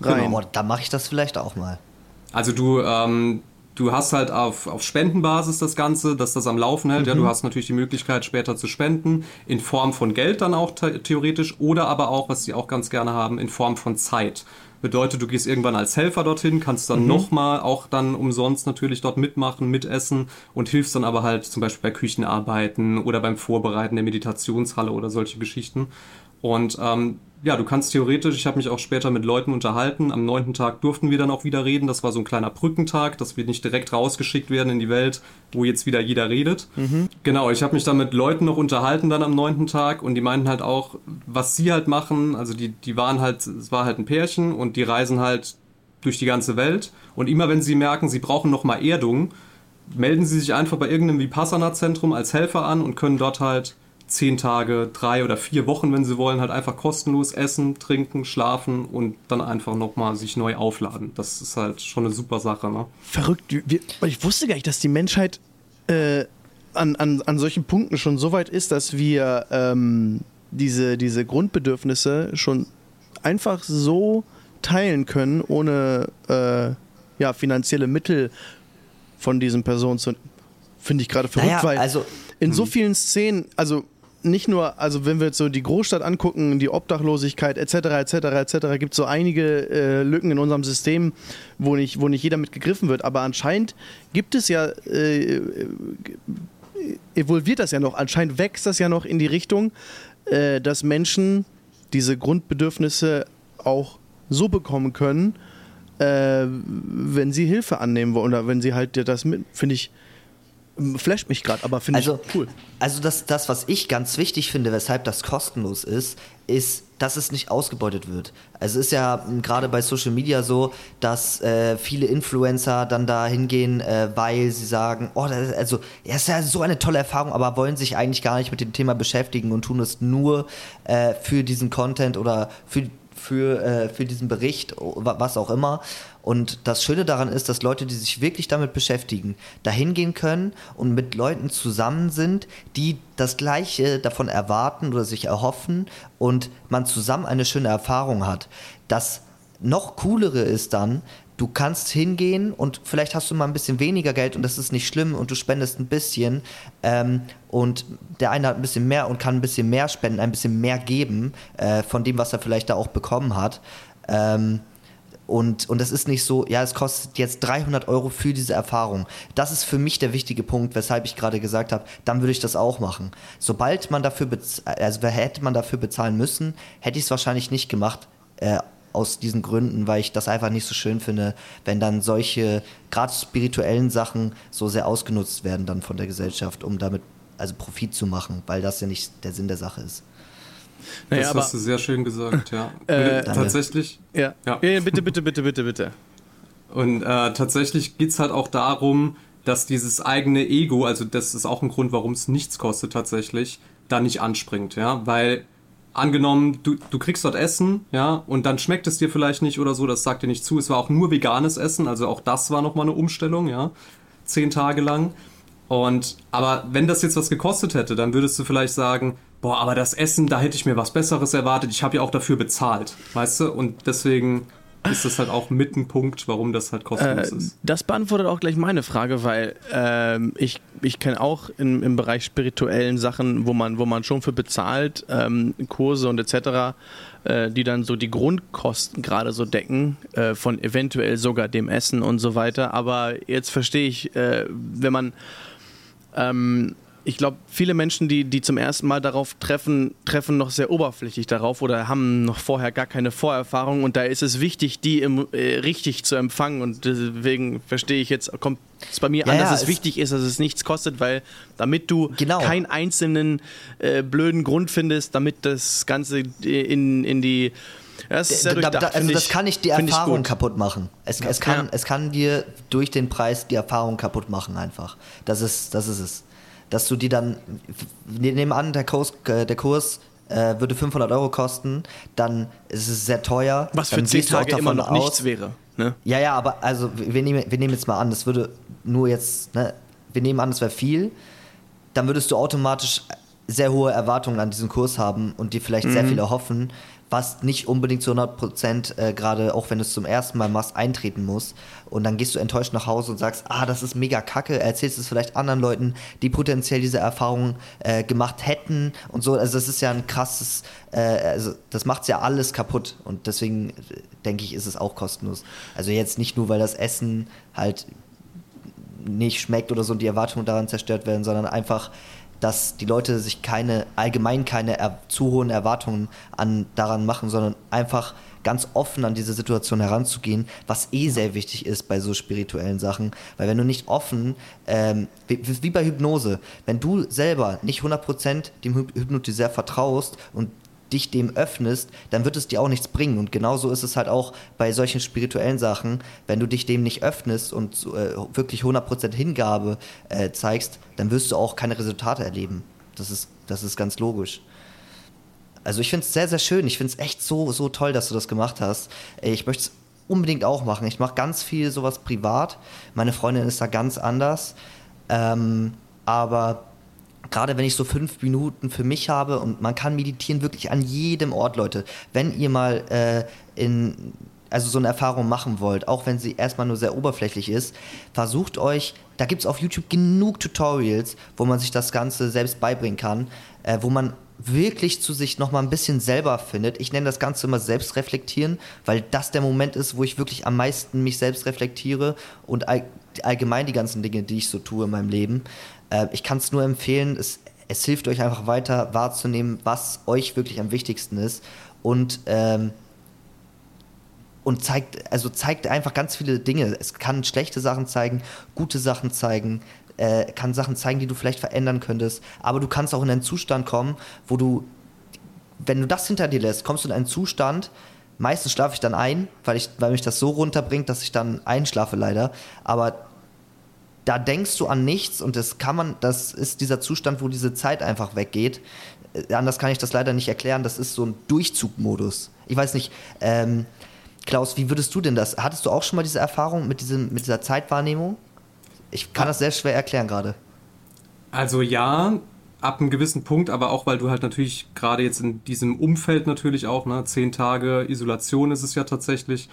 rein. Genau, dann mache ich das vielleicht auch mal. Also du, ähm, du hast halt auf, auf Spendenbasis das Ganze, dass das am Laufen hält. Mhm. Ja, du hast natürlich die Möglichkeit, später zu spenden, in Form von Geld dann auch theoretisch oder aber auch, was sie auch ganz gerne haben, in Form von Zeit. Bedeutet, du gehst irgendwann als Helfer dorthin, kannst dann mhm. nochmal auch dann umsonst natürlich dort mitmachen, mitessen und hilfst dann aber halt zum Beispiel bei Küchenarbeiten oder beim Vorbereiten der Meditationshalle oder solche Geschichten. Und ähm, ja, du kannst theoretisch, ich habe mich auch später mit Leuten unterhalten, am neunten Tag durften wir dann auch wieder reden, das war so ein kleiner Brückentag, dass wir nicht direkt rausgeschickt werden in die Welt, wo jetzt wieder jeder redet. Mhm. Genau, ich habe mich dann mit Leuten noch unterhalten dann am neunten Tag und die meinten halt auch, was sie halt machen, also die, die waren halt, es war halt ein Pärchen und die reisen halt durch die ganze Welt und immer wenn sie merken, sie brauchen nochmal Erdung, melden sie sich einfach bei irgendeinem Vipassana-Zentrum als Helfer an und können dort halt zehn Tage, drei oder vier Wochen, wenn sie wollen, halt einfach kostenlos essen, trinken, schlafen und dann einfach nochmal sich neu aufladen. Das ist halt schon eine super Sache. Ne? Verrückt. Ich wusste gar nicht, dass die Menschheit äh, an, an, an solchen Punkten schon so weit ist, dass wir ähm, diese, diese Grundbedürfnisse schon einfach so teilen können, ohne äh, ja, finanzielle Mittel von diesen Personen zu. Finde ich gerade verrückt, Naja, weil also- in so vielen Szenen, also nicht nur, also wenn wir jetzt so die Großstadt angucken, die Obdachlosigkeit etc. etc. etc. gibt es so einige äh, Lücken in unserem System, wo nicht, wo nicht jeder mit gegriffen wird. Aber anscheinend gibt es ja, äh, evolviert das ja noch, anscheinend wächst das ja noch in die Richtung, äh, dass Menschen diese Grundbedürfnisse auch so bekommen können, äh, wenn sie Hilfe annehmen wollen oder wenn sie halt das mit, finde ich, flasht mich gerade, aber finde Also, ich cool. also das, das, was ich ganz wichtig finde, weshalb das kostenlos ist, ist, dass es nicht ausgebeutet wird. Also es ist ja m, gerade bei Social Media so, dass äh, viele Influencer dann da hingehen, äh, weil sie sagen, oh, das ist, also ja, ist ja so eine tolle Erfahrung, aber wollen sich eigentlich gar nicht mit dem Thema beschäftigen und tun es nur äh, für diesen Content oder für für, äh, für diesen Bericht, was auch immer. Und das Schöne daran ist, dass Leute, die sich wirklich damit beschäftigen, dahin gehen können und mit Leuten zusammen sind, die das Gleiche davon erwarten oder sich erhoffen und man zusammen eine schöne Erfahrung hat. Das noch coolere ist dann, du kannst hingehen und vielleicht hast du mal ein bisschen weniger Geld und das ist nicht schlimm und du spendest ein bisschen ähm, und der eine hat ein bisschen mehr und kann ein bisschen mehr spenden, ein bisschen mehr geben äh, von dem, was er vielleicht da auch bekommen hat. Ähm, und, und das ist nicht so, ja, es kostet jetzt 300 Euro für diese Erfahrung. Das ist für mich der wichtige Punkt, weshalb ich gerade gesagt habe, dann würde ich das auch machen. Sobald man dafür, also hätte man dafür bezahlen müssen, hätte ich es wahrscheinlich nicht gemacht, äh, aus diesen Gründen, weil ich das einfach nicht so schön finde, wenn dann solche, gerade spirituellen Sachen so sehr ausgenutzt werden dann von der Gesellschaft, um damit also Profit zu machen, weil das ja nicht der Sinn der Sache ist. Naja, das aber, hast du sehr schön gesagt, ja. [LAUGHS] Äh, tatsächlich. ja. Ja. Ja. bitte, bitte, bitte, bitte, bitte. Und äh, tatsächlich geht's halt auch darum, dass dieses eigene Ego, also das ist auch ein Grund, warum es nichts kostet tatsächlich, da nicht anspringt, ja, weil angenommen, du, du kriegst dort Essen, ja, und dann schmeckt es dir vielleicht nicht oder so, das sagt dir nicht zu. Es war auch nur veganes Essen, also auch das war nochmal eine Umstellung, ja, zehn Tage lang. Und, aber wenn das jetzt was gekostet hätte, dann würdest du vielleicht sagen, boah, aber das Essen, da hätte ich mir was Besseres erwartet, ich habe ja auch dafür bezahlt, weißt du, und deswegen ist das halt auch mit ein Punkt, warum das halt kostenlos Äh, ist. das beantwortet auch gleich meine Frage, weil ähm, ich, ich kenne auch im, im Bereich spirituellen Sachen, wo man, wo man schon für bezahlt, ähm, Kurse und etc., äh, die dann so die Grundkosten gerade so decken, äh, von eventuell sogar dem Essen und so weiter. Aber jetzt verstehe ich, äh, wenn man ähm, ich glaube, viele Menschen, die, die zum ersten Mal darauf treffen, treffen noch sehr oberflächlich darauf oder haben noch vorher gar keine Vorerfahrung und da ist es wichtig, die im, äh, richtig zu empfangen und deswegen verstehe ich jetzt, kommt es bei mir Ja, an, ja, dass es, es- wichtig ist, dass es nichts kostet, weil damit du Genau. keinen einzelnen äh, blöden Grund findest, damit das Ganze in, in die ja, das Da- da, also das ich- kann nicht die Erfahrung kaputt machen. Es, es, kann, Ja. es kann dir durch den Preis die Erfahrung kaputt machen einfach. Das ist, das ist es. Dass du die dann, wir nehmen an, der Kurs, äh, der Kurs äh, würde 500 Euro kosten, dann ist es sehr teuer. Was für dann zehn gehst du auch Tage immer davon noch aus- nichts wäre. Ne? Ja, ja, aber also wir nehmen, wir nehmen jetzt mal an, das würde nur jetzt, ne, wir nehmen an, das wäre viel, dann würdest du automatisch sehr hohe Erwartungen an diesen Kurs haben und dir vielleicht sehr viel erhoffen, was nicht unbedingt zu 100 Prozent, äh, gerade auch wenn du es zum ersten Mal machst, eintreten muss. Und dann gehst du enttäuscht nach Hause und sagst, ah, das ist mega kacke, erzählst es vielleicht anderen Leuten, die potenziell diese Erfahrung äh, gemacht hätten und so. Also das ist ja ein krasses, äh, also das macht ja alles kaputt. Und deswegen äh, denke ich, ist es auch kostenlos. Also jetzt nicht nur, weil das Essen halt nicht schmeckt oder so und die Erwartungen daran zerstört werden, sondern einfach, dass die Leute sich keine, allgemein keine er, zu hohen Erwartungen an, daran machen, sondern einfach ganz offen an diese Situation heranzugehen, was eh sehr wichtig ist bei so spirituellen Sachen. Weil wenn du nicht offen, ähm, wie, wie bei Hypnose, wenn du selber nicht 100% dem Hyp- Hypnotiseur vertraust und dich dem öffnest, dann wird es dir auch nichts bringen. Und genauso ist es halt auch bei solchen spirituellen Sachen, wenn du dich dem nicht öffnest und äh, wirklich 100% Hingabe äh, zeigst, dann wirst du auch keine Resultate erleben. Das ist, das ist ganz logisch. Also ich finde es sehr, sehr schön. Ich finde es echt so, so toll, dass du das gemacht hast. Äh, Ich möchte es unbedingt auch machen. Ich mache ganz viel sowas privat. Meine Freundin ist da ganz anders. Ähm, aber gerade wenn ich so fünf Minuten für mich habe und man kann meditieren wirklich an jedem Ort, Leute. Wenn ihr mal äh, in also so eine Erfahrung machen wollt, auch wenn sie erstmal nur sehr oberflächlich ist, versucht euch, da gibt es auf YouTube genug Tutorials, wo man sich das Ganze selbst beibringen kann, äh, wo man wirklich zu sich nochmal ein bisschen selber findet. Ich nenne das Ganze immer Selbstreflektieren, weil das der Moment ist, wo ich wirklich am meisten mich selbst reflektiere und all, allgemein die ganzen Dinge, die ich so tue in meinem Leben. Äh, ich kann es nur empfehlen, es, es hilft euch einfach weiter wahrzunehmen, was euch wirklich am wichtigsten ist und ähm, und zeigt, also zeigt einfach ganz viele Dinge. Es kann schlechte Sachen zeigen, gute Sachen zeigen, äh, kann Sachen zeigen, die du vielleicht verändern könntest. Aber du kannst auch in einen Zustand kommen, wo du, wenn du das hinter dir lässt, kommst du in einen Zustand, meistens schlafe ich dann ein, weil, ich, weil mich das so runterbringt, dass ich dann einschlafe leider. Aber da denkst du an nichts und das kann man, das ist dieser Zustand, wo diese Zeit einfach weggeht. Äh, anders kann ich das leider nicht erklären. Das ist so ein Durchzugmodus. Ich weiß nicht, ähm, Klaus, wie würdest du denn das? Hattest du auch schon mal diese Erfahrung mit, diesem, mit dieser Zeitwahrnehmung? Ich kann das sehr schwer erklären gerade. Also ja, ab einem gewissen Punkt, aber auch weil du halt natürlich gerade jetzt in diesem Umfeld natürlich auch, ne, zehn Tage Isolation ist es ja tatsächlich,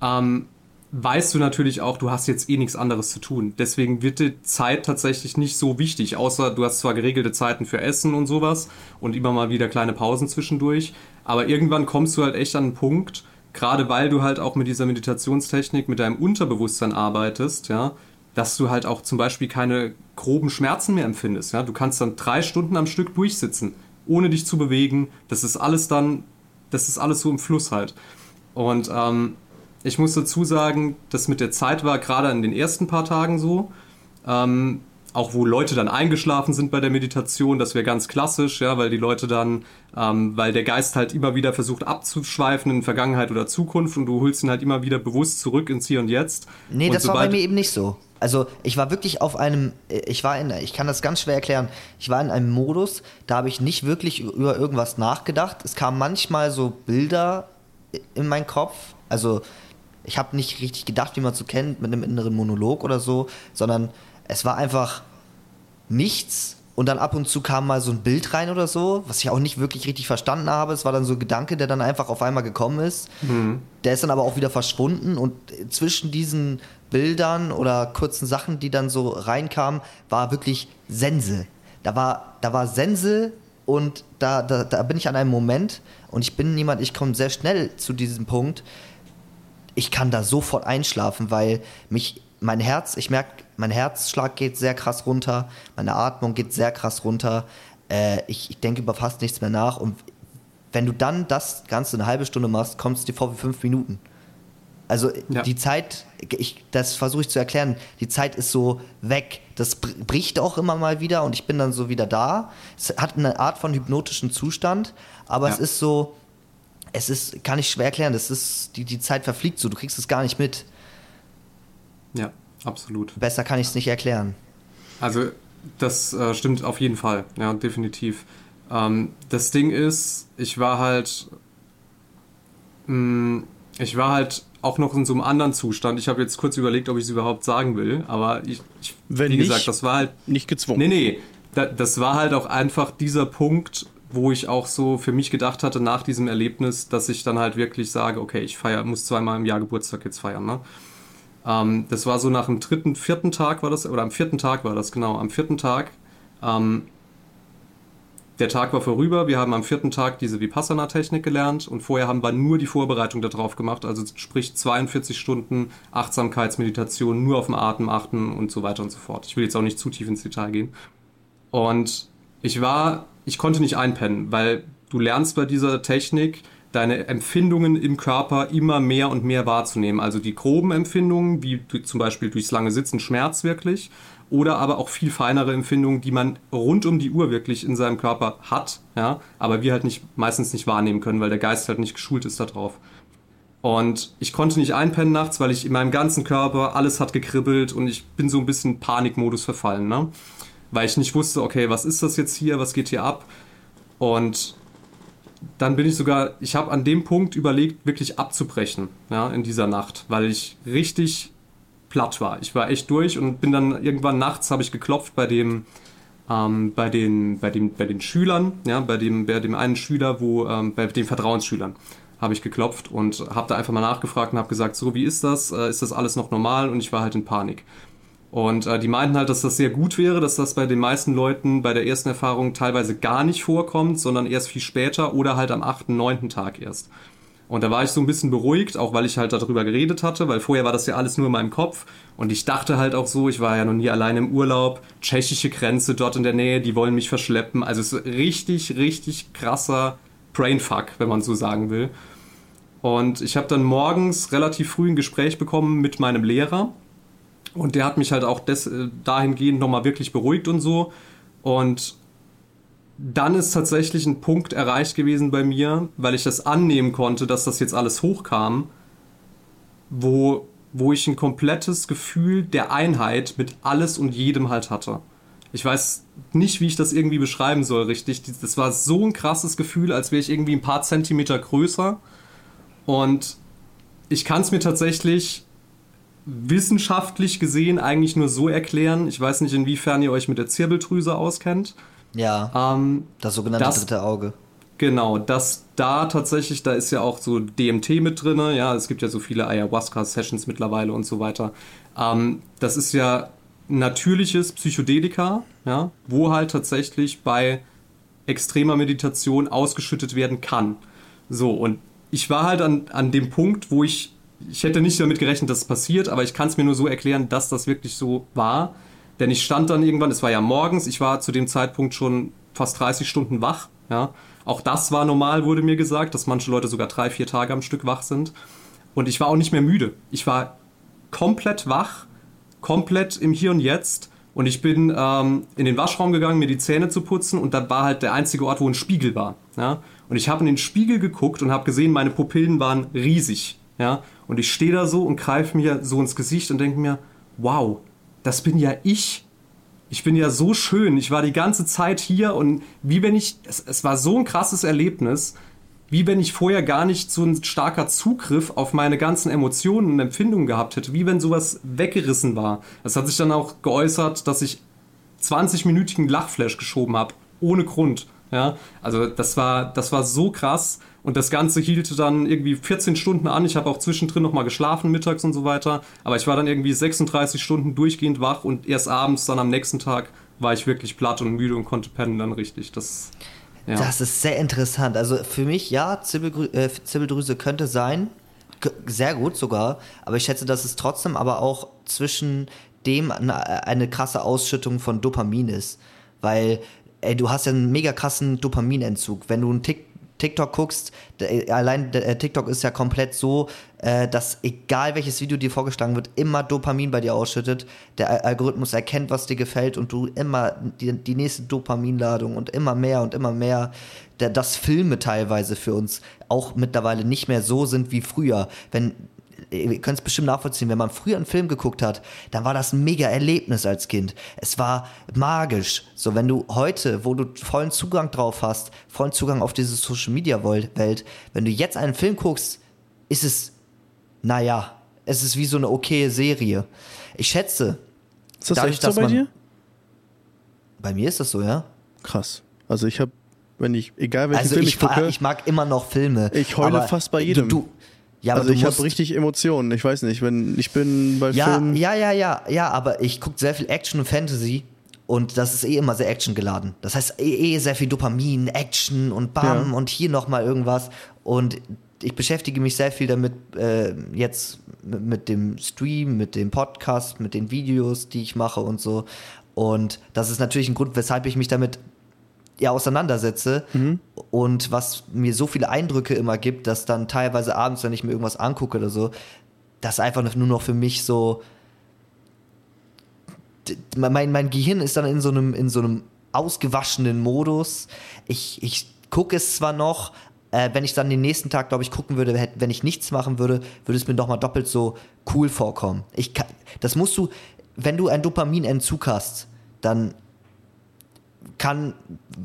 ähm, weißt du natürlich auch, du hast jetzt eh nichts anderes zu tun. Deswegen wird die Zeit tatsächlich nicht so wichtig, außer du hast zwar geregelte Zeiten für Essen und sowas und immer mal wieder kleine Pausen zwischendurch, aber irgendwann kommst du halt echt an einen Punkt, gerade weil du halt auch mit dieser Meditationstechnik mit deinem Unterbewusstsein arbeitest, ja, dass du halt auch zum Beispiel keine groben Schmerzen mehr empfindest. Ja? Du kannst dann drei Stunden am Stück durchsitzen, ohne dich zu bewegen. Das ist alles dann, das ist alles so im Fluss halt. Und ähm, ich muss dazu sagen, das mit der Zeit war gerade in den ersten paar Tagen so. Ähm, auch wo Leute dann eingeschlafen sind bei der Meditation, das wäre ganz klassisch, ja, weil die Leute dann, ähm, weil der Geist halt immer wieder versucht abzuschweifen in Vergangenheit oder Zukunft und du holst ihn halt immer wieder bewusst zurück ins Hier und Jetzt. Nee, und das war bei mir eben nicht so. Also ich war wirklich auf einem, ich war in, ich kann das ganz schwer erklären, ich war in einem Modus, da habe ich nicht wirklich über irgendwas nachgedacht. Es kamen manchmal so Bilder in meinen Kopf, also ich habe nicht richtig gedacht, wie man es so kennt, mit einem inneren Monolog oder so, sondern es war einfach nichts und dann ab und zu kam mal so ein Bild rein oder so, was ich auch nicht wirklich richtig verstanden habe. Es war dann so ein Gedanke, der dann einfach auf einmal gekommen ist. Mhm. Der ist dann aber auch wieder verschwunden und zwischen diesen Bildern oder kurzen Sachen, die dann so reinkamen, war wirklich Sense. Da war, da war Sense und da, da, da bin ich an einem Moment und ich bin niemand, ich komme sehr schnell zu diesem Punkt. Ich kann da sofort einschlafen, weil mich mein Herz, ich merke, mein Herzschlag geht sehr krass runter, meine Atmung geht sehr krass runter. Äh, ich, ich denke über fast nichts mehr nach. Und wenn du dann das Ganze eine halbe Stunde machst, kommst du dir vor wie fünf Minuten. Also ja. die Zeit, ich, das versuche ich zu erklären, die Zeit ist so weg. Das bricht auch immer mal wieder und ich bin dann so wieder da. Es hat eine Art von hypnotischen Zustand, aber ja. es ist so, es ist, kann ich schwer erklären, das ist, die, die Zeit verfliegt so, du kriegst es gar nicht mit. Ja, absolut. Besser kann ich es nicht erklären. Also, das äh, stimmt auf jeden Fall, ja, definitiv. Ähm, das Ding ist, ich war halt. Mh, mm, ich war halt auch noch in so einem anderen Zustand. Ich habe jetzt kurz überlegt, ob ich es überhaupt sagen will, aber ich, ich Wenn wie nicht, gesagt, das war halt. Nicht gezwungen. Nee, nee. Da, das war halt auch einfach dieser Punkt, wo ich auch so für mich gedacht hatte nach diesem Erlebnis, dass ich dann halt wirklich sage, okay, ich feier, muss zweimal im Jahr Geburtstag jetzt feiern, ne? Ähm, das war so nach dem dritten, vierten Tag war das, oder am vierten Tag war das, genau, am vierten Tag. Ähm, der Tag war vorüber, wir haben am vierten Tag diese Vipassana-Technik gelernt und vorher haben wir nur die Vorbereitung darauf gemacht, also sprich 42 Stunden Achtsamkeitsmeditation, nur auf den Atem achten und so weiter und so fort. Ich will jetzt auch nicht zu tief ins Detail gehen. Und ich war, ich konnte nicht einpennen, weil du lernst bei dieser Technik, deine Empfindungen im Körper immer mehr und mehr wahrzunehmen. Also die groben Empfindungen, wie zum Beispiel durchs lange Sitzen Schmerz wirklich, oder aber auch viel feinere Empfindungen, die man rund um die Uhr wirklich in seinem Körper hat, ja, aber wir halt nicht, meistens nicht wahrnehmen können, weil der Geist halt nicht geschult ist darauf. Und ich konnte nicht einpennen nachts, weil ich in meinem ganzen Körper alles hat gekribbelt und ich bin so ein bisschen Panikmodus verfallen, ne? Weil ich nicht wusste, okay, was ist das jetzt hier, was geht hier ab? Und dann bin ich sogar, ich habe an dem Punkt überlegt, wirklich abzubrechen, ja, in dieser Nacht, weil ich richtig platt war. Ich war echt durch und bin dann irgendwann nachts habe ich geklopft bei dem, ähm, bei den, bei dem, bei den Schülern, ja, bei dem, bei dem einen Schüler, wo, ähm, bei den Vertrauensschülern. habe ich geklopft und habe da einfach mal nachgefragt und habe gesagt, so wie ist das? Äh, ist das alles noch normal? Und ich war halt in Panik. Und äh, die meinten halt, dass das sehr gut wäre, dass das bei den meisten Leuten bei der ersten Erfahrung teilweise gar nicht vorkommt, sondern erst viel später oder halt am achten, neunten Tag erst. Und da war ich so ein bisschen beruhigt, auch weil ich halt darüber geredet hatte, weil vorher war das ja alles nur in meinem Kopf. Und ich dachte halt auch so, ich war ja noch nie allein im Urlaub, tschechische Grenze dort in der Nähe, die wollen mich verschleppen. Also es ist richtig, richtig krasser Brainfuck, wenn man so sagen will. Und ich habe dann morgens relativ früh ein Gespräch bekommen mit meinem Lehrer. Und der hat mich halt auch des, äh, dahingehend nochmal wirklich beruhigt und so. Und dann ist tatsächlich ein Punkt erreicht gewesen bei mir, weil ich das annehmen konnte, dass das jetzt alles hochkam, wo, wo ich ein komplettes Gefühl der Einheit mit alles und jedem halt hatte. Ich weiß nicht, wie ich das irgendwie beschreiben soll, richtig. Das war so ein krasses Gefühl, als wäre ich irgendwie ein paar Zentimeter größer. Und ich kann es mir tatsächlich wissenschaftlich gesehen eigentlich nur so erklären. Ich weiß nicht, inwiefern ihr euch mit der Zirbeldrüse auskennt. Ja. Ähm, das sogenannte das- dritte Auge. Genau, dass da tatsächlich, da ist ja auch so DMT mit drin, ja, es gibt ja so viele Ayahuasca-Sessions mittlerweile und so weiter. Ähm, das ist ja natürliches Psychedelika, ja, wo halt tatsächlich bei extremer Meditation ausgeschüttet werden kann. So, und ich war halt an, an dem Punkt, wo ich, ich hätte nicht damit gerechnet, dass es passiert, aber ich kann es mir nur so erklären, dass das wirklich so war. Denn ich stand dann irgendwann, es war ja morgens, ich war zu dem Zeitpunkt schon fast 30 Stunden wach, ja. Auch das war normal, wurde mir gesagt, dass manche Leute sogar drei, vier Tage am Stück wach sind. Und ich war auch nicht mehr müde. Ich war komplett wach, komplett im Hier und Jetzt. Und ich bin ähm, in den Waschraum gegangen, mir die Zähne zu putzen. Und da war halt der einzige Ort, wo ein Spiegel war. Ja? Und ich habe in den Spiegel geguckt und habe gesehen, meine Pupillen waren riesig. Ja? Und ich stehe da so und greife mir so ins Gesicht und denke mir, wow, das bin ja ich. Ich bin ja so schön. Ich war die ganze Zeit hier und wie wenn ich, es, es war so ein krasses Erlebnis, wie wenn ich vorher gar nicht so ein starker Zugriff auf meine ganzen Emotionen und Empfindungen gehabt hätte, wie wenn sowas weggerissen war. Das hat sich dann auch geäußert, dass ich 20-minütigen Lachflash geschoben habe, ohne Grund. Ja, also das war, das war so krass und das Ganze hielt dann irgendwie 14 Stunden an. Ich habe auch zwischendrin nochmal geschlafen mittags und so weiter, aber ich war dann irgendwie 36 Stunden durchgehend wach und erst abends dann am nächsten Tag war ich wirklich platt und müde und konnte pennen dann richtig. Das, ja. Das ist sehr interessant. Also für mich, ja, Zirbeldrü äh, Zirbeldrüse könnte sein. Sehr gut sogar. Aber ich schätze, dass es trotzdem aber auch zwischen dem eine, eine krasse Ausschüttung von Dopamin ist. Weil, ey, du hast ja einen mega krassen Dopaminentzug. Wenn du einen Tick TikTok guckst, der, allein äh, TikTok ist ja komplett so, äh, dass egal welches Video dir vorgeschlagen wird, immer Dopamin bei dir ausschüttet. Der Al- Algorithmus erkennt, was dir gefällt und du immer die, die nächste Dopaminladung und immer mehr und immer mehr. Dass Filme teilweise für uns auch mittlerweile nicht mehr so sind wie früher. Wenn ihr könnt es bestimmt nachvollziehen, wenn man früher einen Film geguckt hat, dann war das ein mega Erlebnis als Kind. Es war magisch. So, wenn du heute, wo du vollen Zugang drauf hast, vollen Zugang auf diese Social Media Welt, wenn du jetzt einen Film guckst, ist es, naja, es ist wie so eine okaye Serie. Ich schätze, Ist das Dadurch, echt so dass bei man- dir? bei mir ist das so, ja. Krass. Also ich habe, wenn ich, egal welchen Also Film ich, ich, gucke, ich mag immer noch Filme. Ich heule fast bei jedem. Du, ja, also ich habe richtig Emotionen. Ich weiß nicht, wenn ich bin bei Ja, Filmen. ja, ja, ja, ja, aber ich gucke sehr viel Action und Fantasy und das ist eh immer sehr actiongeladen. Das heißt eh, eh sehr viel Dopamin, Action und Bam Ja. und hier nochmal irgendwas. Und ich beschäftige mich sehr viel damit äh, jetzt mit, mit dem Stream, mit dem Podcast, mit den Videos, die ich mache und so. Und das ist natürlich ein Grund, weshalb ich mich damit ja auseinandersetze und was mir so viele Eindrücke immer gibt, dass dann teilweise abends, wenn ich mir irgendwas angucke oder so, das einfach nur noch für mich so mein, mein Gehirn ist dann in so einem in so einem ausgewaschenen Modus. Ich, ich gucke es zwar noch, äh, wenn ich dann den nächsten Tag, glaube ich, gucken würde, wenn ich nichts machen würde, würde es mir noch mal doppelt so cool vorkommen. Ich kann, das musst du, wenn du einen Dopaminentzug hast, dann kann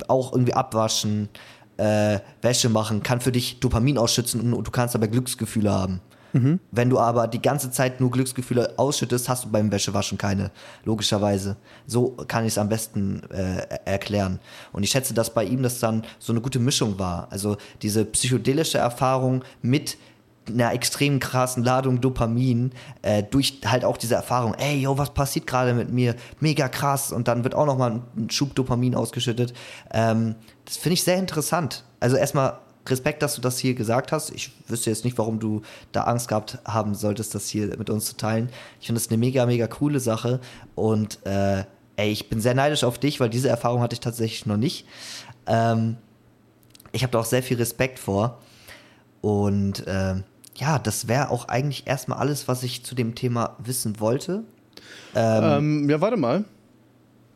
auch irgendwie abwaschen, äh, Wäsche machen, kann für dich Dopamin ausschützen und, du kannst dabei Glücksgefühle haben. Mhm. Wenn du aber die ganze Zeit nur Glücksgefühle ausschüttest, hast du beim Wäschewaschen keine, logischerweise. So kann ich es am besten äh, erklären. Und ich schätze, dass bei ihm das dann so eine gute Mischung war. Also diese psychedelische Erfahrung mit einer extrem krassen Ladung Dopamin äh, durch halt auch diese Erfahrung, ey, yo, was passiert gerade mit mir? Mega krass. Und dann wird auch nochmal ein Schub Dopamin ausgeschüttet. Ähm, das finde ich sehr interessant. Also erstmal Respekt, dass du das hier gesagt hast. Ich wüsste jetzt nicht, warum du da Angst gehabt haben solltest, das hier mit uns zu teilen. Ich finde das eine mega, mega coole Sache. Und äh, ey, ich bin sehr neidisch auf dich, weil diese Erfahrung hatte ich tatsächlich noch nicht. Ähm, ich habe da auch sehr viel Respekt vor. Und äh, ja, das wäre auch eigentlich erstmal alles, was ich zu dem Thema wissen wollte. Ähm, ähm, ja, warte mal.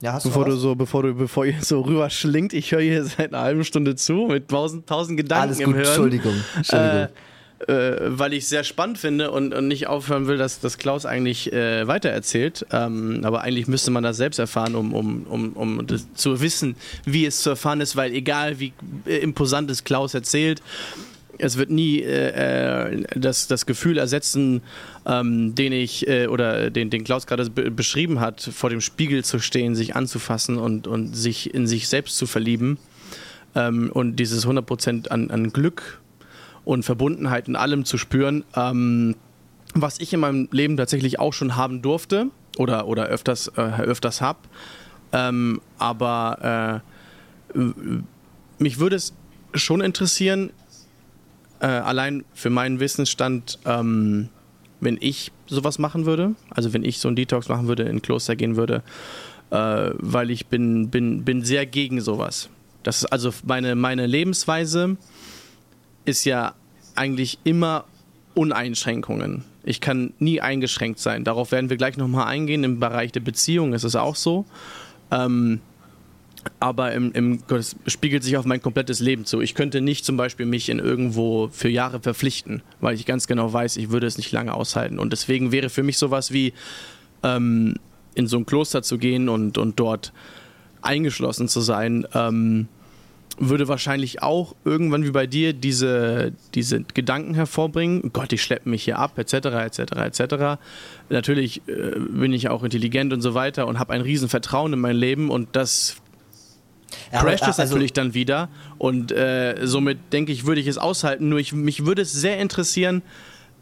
Ja, hast bevor du, so, bevor du, bevor ihr so rüberschlingt, ich höre hier seit einer halben Stunde zu mit tausend, tausend Gedanken Alles gut, im Hören. Entschuldigung, Entschuldigung. Äh, äh, weil ich es sehr spannend finde und, und nicht aufhören will, dass, dass Klaus eigentlich äh, weitererzählt. Ähm, aber eigentlich müsste man das selbst erfahren, um, um, um, um zu wissen, wie es zu erfahren ist, weil egal wie äh, imposant es Klaus erzählt, es wird nie äh, äh, das, das Gefühl ersetzen, ähm, den ich äh, oder den, den Klaus gerade be beschrieben hat, vor dem Spiegel zu stehen, sich anzufassen und, und sich in sich selbst zu verlieben. Ähm, und dieses 100% an, an Glück und Verbundenheit in allem zu spüren, ähm, was ich in meinem Leben tatsächlich auch schon haben durfte oder, oder öfters, äh, öfters habe. Ähm, aber äh, mich würde es schon interessieren, äh, allein für meinen Wissensstand, ähm, wenn ich sowas machen würde, also wenn ich so einen Detox machen würde, in Kloster gehen würde, äh, weil ich bin, bin, bin sehr gegen sowas. Das ist also meine, meine Lebensweise ist ja eigentlich immer Uneinschränkungen. Ich kann nie eingeschränkt sein. Darauf werden wir gleich nochmal eingehen. Im Bereich der Beziehung ist es auch so. Ähm, aber im, im, das spiegelt sich auf mein komplettes Leben zu. Ich könnte nicht zum Beispiel mich in irgendwo für Jahre verpflichten, weil ich ganz genau weiß, ich würde es nicht lange aushalten. Und deswegen wäre für mich sowas wie ähm, in so ein Kloster zu gehen und, und dort eingeschlossen zu sein, ähm, würde wahrscheinlich auch irgendwann wie bei dir diese, diese Gedanken hervorbringen, Gott, ich schleppe mich hier ab, etc., etc., etc. Natürlich äh, bin ich auch intelligent und so weiter und habe ein Riesenvertrauen in mein Leben und das crasht es also natürlich dann wieder und äh, somit denke ich, würde ich es aushalten. Nur ich, mich würde es sehr interessieren,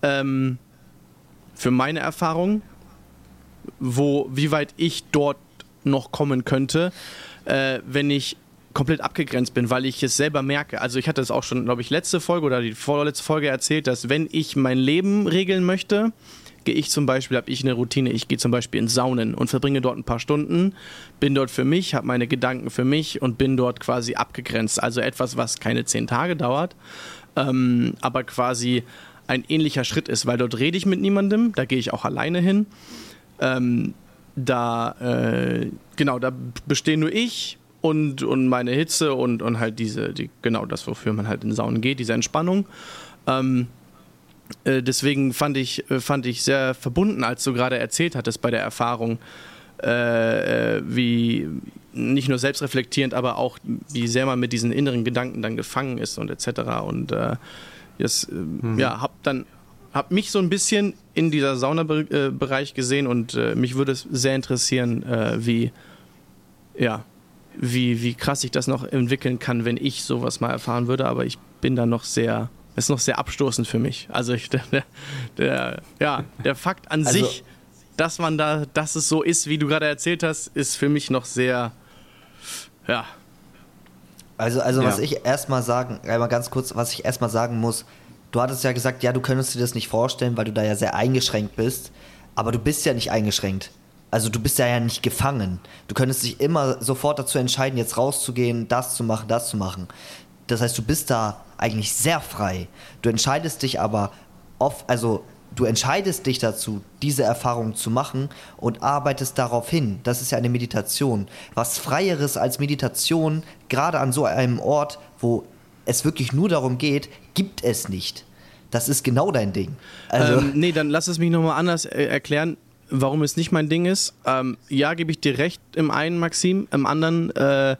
ähm, für meine Erfahrung, wo, wie weit ich dort noch kommen könnte, äh, wenn ich komplett abgegrenzt bin, weil ich es selber merke. Also ich hatte es auch schon, glaube ich, letzte Folge oder die vorletzte Folge erzählt, dass wenn ich mein Leben regeln möchte, gehe ich zum Beispiel, habe ich eine Routine, ich gehe zum Beispiel in Saunen und verbringe dort ein paar Stunden, bin dort für mich, habe meine Gedanken für mich und bin dort quasi abgegrenzt. Also etwas, was keine zehn Tage dauert, ähm, aber quasi ein ähnlicher Schritt ist, weil dort rede ich mit niemandem, da gehe ich auch alleine hin. Ähm, da, äh, genau, da bestehen nur ich und, und meine Hitze und, und halt diese, die, genau das, wofür man halt in Saunen geht, diese Entspannung. Ähm, äh, deswegen fand ich, äh, fand ich sehr verbunden, als du gerade erzählt hattest bei der Erfahrung, äh, äh, wie nicht nur selbstreflektierend, aber auch wie sehr man mit diesen inneren Gedanken dann gefangen ist und etc. Und äh, das, mhm. ja, hab dann hab mich so ein bisschen in dieser Saunabereich gesehen und mich würde es sehr interessieren, wie ja, wie, wie krass sich das noch entwickeln kann, wenn ich sowas mal erfahren würde, aber ich bin da noch sehr ist noch sehr abstoßend für mich. Also ich, [LAUGHS] der, der, ja, der Fakt an also, sich, dass man da, dass es so ist, wie du gerade erzählt hast, ist für mich noch sehr, ja. Also, also ja. was ich erstmal sagen, einmal ganz kurz, was ich erstmal sagen muss, du hattest ja gesagt, ja, du könntest dir das nicht vorstellen, weil du da ja sehr eingeschränkt bist, aber du bist ja nicht eingeschränkt. Also du bist ja ja nicht gefangen. Du könntest dich immer sofort dazu entscheiden, jetzt rauszugehen, das zu machen, das zu machen. Das heißt, du bist da eigentlich sehr frei. Du entscheidest dich aber oft, also du entscheidest dich dazu, diese Erfahrung zu machen und arbeitest darauf hin. Das ist ja eine Meditation. Was Freieres als Meditation, gerade an so einem Ort, wo es wirklich nur darum geht, gibt es nicht. Das ist genau dein Ding. Also ähm, nee, dann lass es mich nochmal anders äh, erklären, warum es nicht mein Ding ist. Ähm, ja, gebe ich dir recht im einen, Maxim, im anderen äh,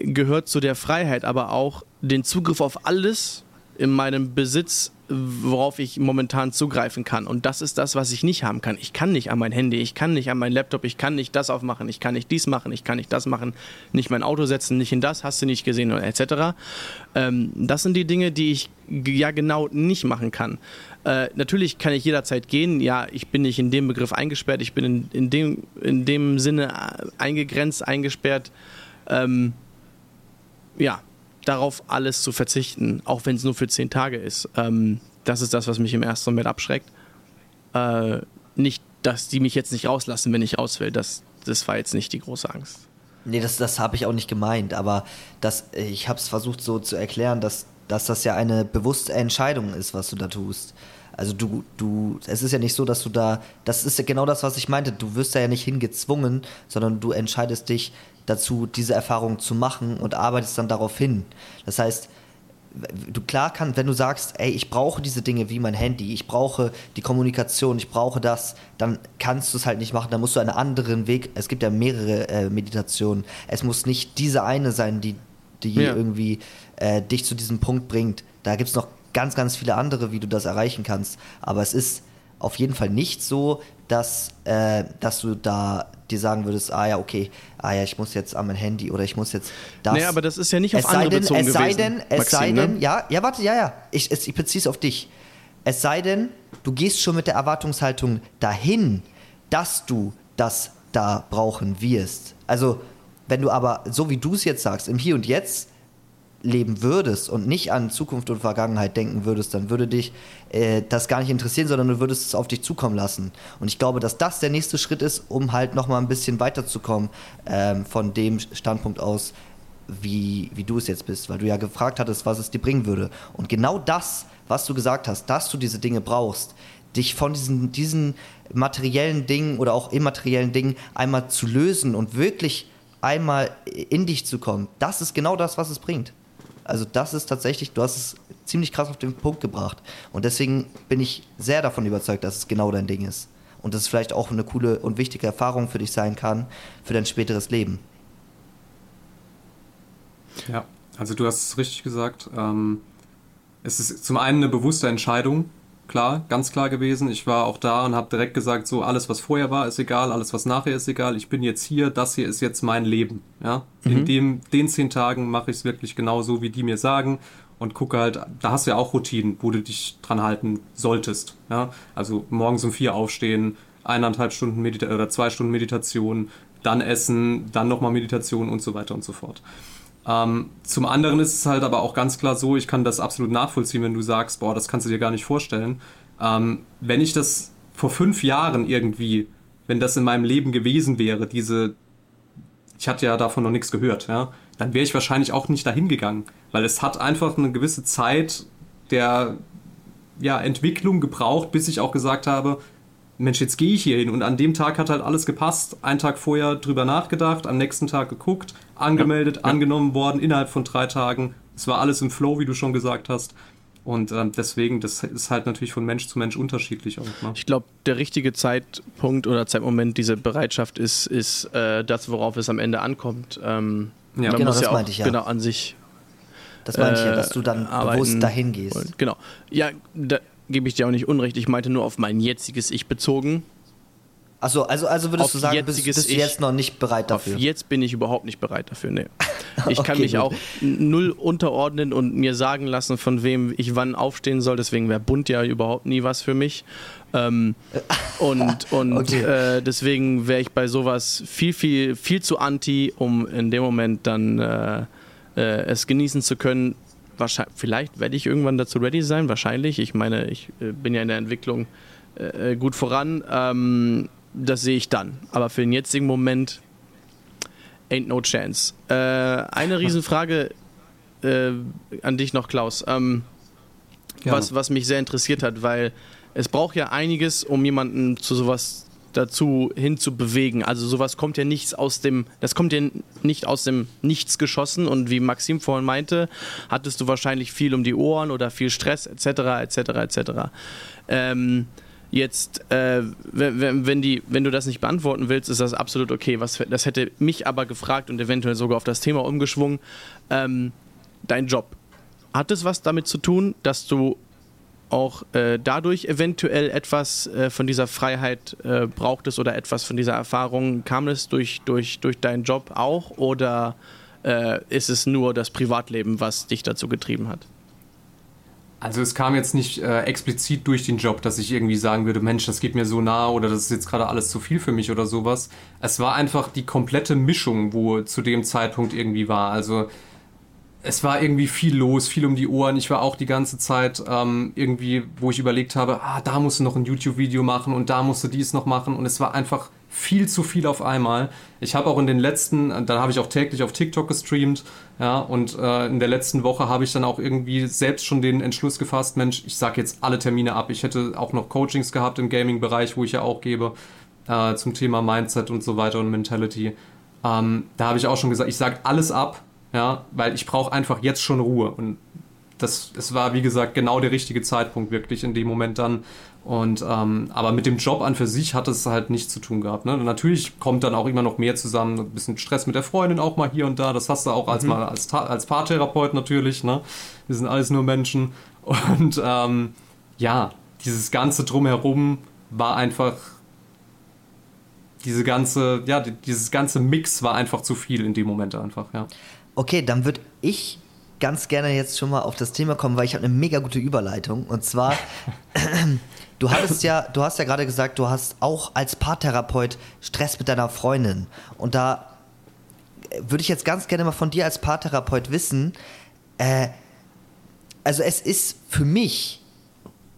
gehört zu der Freiheit aber auch den Zugriff auf alles in meinem Besitz, worauf ich momentan zugreifen kann. Und das ist das, was ich nicht haben kann. Ich kann nicht an mein Handy, ich kann nicht an meinen Laptop, ich kann nicht das aufmachen, ich kann nicht dies machen, ich kann nicht das machen, nicht mein Auto setzen, nicht in das, hast du nicht gesehen, etc. Ähm, das sind die Dinge, die ich ja genau nicht machen kann. Äh, natürlich kann ich jederzeit gehen. Ja, ich bin nicht in dem Begriff eingesperrt, ich bin in, in, dem, in dem Sinne äh, eingegrenzt, eingesperrt. Ähm, ja, darauf alles zu verzichten, auch wenn es nur für zehn Tage ist. Ähm, das ist das, was mich im ersten Moment abschreckt. Äh, nicht, dass die mich jetzt nicht rauslassen, wenn ich aus will. Das, das war jetzt nicht die große Angst. Nee, das, das habe ich auch nicht gemeint, aber das, ich habe es versucht so zu erklären, dass, dass das ja eine bewusste Entscheidung ist, was du da tust. Also du, du, es ist ja nicht so, dass du da, das ist ja genau das, was ich meinte, du wirst da ja nicht hingezwungen, sondern du entscheidest dich dazu, diese Erfahrung zu machen und arbeitest dann darauf hin. Das heißt, du klar kannst, wenn du sagst, ey, ich brauche diese Dinge wie mein Handy, ich brauche die Kommunikation, ich brauche das, dann kannst du es halt nicht machen, dann musst du einen anderen Weg, es gibt ja mehrere äh, Meditationen, es muss nicht diese eine sein, die, die ja. irgendwie äh, dich zu diesem Punkt bringt. Da gibt es noch ganz, ganz viele andere, wie du das erreichen kannst. Aber es ist auf jeden Fall nicht so, dass, äh, dass du da dir sagen würdest, ah ja, okay, ah ja, ich muss jetzt an mein Handy oder ich muss jetzt das. Nee, aber das ist ja nicht auf es andere denn, bezogen es sei gewesen, denn, Es Maxim, sei denn, ne? ja, ja, warte, ja, ja, ich, ich beziehe es auf dich. Es sei denn, du gehst schon mit der Erwartungshaltung dahin, dass du das da brauchen wirst. Also, wenn du aber, so wie du es jetzt sagst, im Hier und Jetzt leben würdest und nicht an Zukunft und Vergangenheit denken würdest, dann würde dich äh, das gar nicht interessieren, sondern du würdest es auf dich zukommen lassen. Und ich glaube, dass das der nächste Schritt ist, um halt nochmal ein bisschen weiterzukommen ähm, von dem Standpunkt aus, wie, wie du es jetzt bist, weil du ja gefragt hattest, was es dir bringen würde. Und genau das, was du gesagt hast, dass du diese Dinge brauchst, dich von diesen, diesen materiellen Dingen oder auch immateriellen Dingen einmal zu lösen und wirklich einmal in dich zu kommen, das ist genau das, was es bringt. Also das ist tatsächlich, du hast es ziemlich krass auf den Punkt gebracht. Und deswegen bin ich sehr davon überzeugt, dass es genau dein Ding ist. Und dass es vielleicht auch eine coole und wichtige Erfahrung für dich sein kann, für dein späteres Leben. Ja, also du hast es richtig gesagt. Ähm, es ist zum einen eine bewusste Entscheidung, klar, ganz klar gewesen. Ich war auch da und habe direkt gesagt, so alles, was vorher war, ist egal, alles, was nachher ist egal. Ich bin jetzt hier, das hier ist jetzt mein Leben. Ja? Mhm. In dem, den zehn Tagen mache ich es wirklich genauso, wie die mir sagen und gucke halt, da hast du ja auch Routinen, wo du dich dran halten solltest. Ja? Also morgens um vier aufstehen, eineinhalb Stunden Medita oder zwei Stunden Meditation, dann essen, dann nochmal Meditation und so weiter und so fort. Ähm, zum anderen ist es halt aber auch ganz klar so, ich kann das absolut nachvollziehen, wenn du sagst, boah, das kannst du dir gar nicht vorstellen. Ähm, wenn ich das vor fünf Jahren irgendwie, wenn das in meinem Leben gewesen wäre, diese, ich hatte ja davon noch nichts gehört, ja, dann wäre ich wahrscheinlich auch nicht dahin gegangen, weil es hat einfach eine gewisse Zeit der ja, Entwicklung gebraucht, bis ich auch gesagt habe, Mensch, jetzt gehe ich hier hin. Und an dem Tag hat halt alles gepasst. Einen Tag vorher drüber nachgedacht, am nächsten Tag geguckt, angemeldet, ja. angenommen worden, innerhalb von drei Tagen. Es war alles im Flow, wie du schon gesagt hast. Und ähm, deswegen, das ist halt natürlich von Mensch zu Mensch unterschiedlich auch. Ne? Ich glaube, der richtige Zeitpunkt oder Zeitmoment, diese Bereitschaft ist, ist äh, das, worauf es am Ende ankommt. Ähm, ja. Man genau, muss das ja meinte ich ja. Genau, an sich. Das meinte ich ja, dass du dann äh, bewusst dahin gehst. Genau. Ja, da, gebe ich dir auch nicht unrecht. Ich meinte nur auf mein jetziges Ich bezogen. Achso, also, also würdest auf du sagen, bist, bist du jetzt noch nicht bereit dafür? Auf jetzt bin ich überhaupt nicht bereit dafür, nee. [LAUGHS] Ich okay, kann mich gut. auch null unterordnen und mir sagen lassen, von wem ich wann aufstehen soll. Deswegen wäre Bund ja überhaupt nie was für mich. Ähm, [LAUGHS] und und okay. äh, deswegen wäre ich bei sowas viel, viel, viel zu anti, um in dem Moment dann äh, äh, es genießen zu können, wahrscheinlich, vielleicht werde ich irgendwann dazu ready sein, wahrscheinlich. Ich meine, ich äh, bin ja in der Entwicklung äh, gut voran. Ähm, das sehe ich dann. Aber für den jetzigen Moment ain't no chance. Äh, eine Riesenfrage äh, an dich noch, Klaus. Ähm, was, was mich sehr interessiert hat, weil es braucht ja einiges, um jemanden zu sowas dazu hinzubewegen. Also sowas kommt ja nichts aus dem, das kommt ja nicht aus dem Nichts geschossen und wie Maxim vorhin meinte, hattest du wahrscheinlich viel um die Ohren oder viel Stress etc. etc. etc. Ähm, jetzt, äh, wenn, wenn, die, wenn du das nicht beantworten willst, ist das absolut okay. Was, das hätte mich aber gefragt und eventuell sogar auf das Thema umgeschwungen. Ähm, dein Job. hat es was damit zu tun, dass du auch äh, dadurch eventuell etwas äh, von dieser Freiheit äh, brauchtest oder etwas von dieser Erfahrung? Kam es durch, durch, durch deinen Job auch oder äh, ist es nur das Privatleben, was dich dazu getrieben hat? Also es kam jetzt nicht äh, explizit durch den Job, dass ich irgendwie sagen würde, Mensch, das geht mir so nah oder das ist jetzt gerade alles zu viel für mich oder sowas. Es war einfach die komplette Mischung, wo zu dem Zeitpunkt irgendwie war. Also es war irgendwie viel los, viel um die Ohren. Ich war auch die ganze Zeit ähm, irgendwie, wo ich überlegt habe, ah, da musst du noch ein YouTube-Video machen und da musst du dies noch machen. Und es war einfach viel zu viel auf einmal. Ich habe auch in den letzten, da habe ich auch täglich auf TikTok gestreamt, ja, und äh, in der letzten Woche habe ich dann auch irgendwie selbst schon den Entschluss gefasst, Mensch, ich sage jetzt alle Termine ab. Ich hätte auch noch Coachings gehabt im Gaming-Bereich, wo ich ja auch gebe, äh, zum Thema Mindset und so weiter und Mentality. Ähm, da habe ich auch schon gesagt, ich sage alles ab, ja, weil ich brauche einfach jetzt schon Ruhe. Und das, es war, wie gesagt, genau der richtige Zeitpunkt wirklich in dem Moment dann. Und ähm, aber mit dem Job an für sich hat es halt nichts zu tun gehabt. Ne? Natürlich kommt dann auch immer noch mehr zusammen, ein bisschen Stress mit der Freundin auch mal hier und da. Das hast du auch als mhm. mal als, als Paartherapeut natürlich. Ne? Wir sind alles nur Menschen. [LAUGHS] Und ähm, ja, dieses ganze drumherum war einfach diese ganze, ja, dieses ganze Mix war einfach zu viel in dem Moment einfach, ja. Okay, dann würde ich ganz gerne jetzt schon mal auf das Thema kommen, weil ich habe eine mega gute Überleitung. Und zwar, [LAUGHS] du hattest ja, du hast ja gerade gesagt, du hast auch als Paartherapeut Stress mit deiner Freundin. Und da würde ich jetzt ganz gerne mal von dir als Paartherapeut wissen, äh, also es ist für mich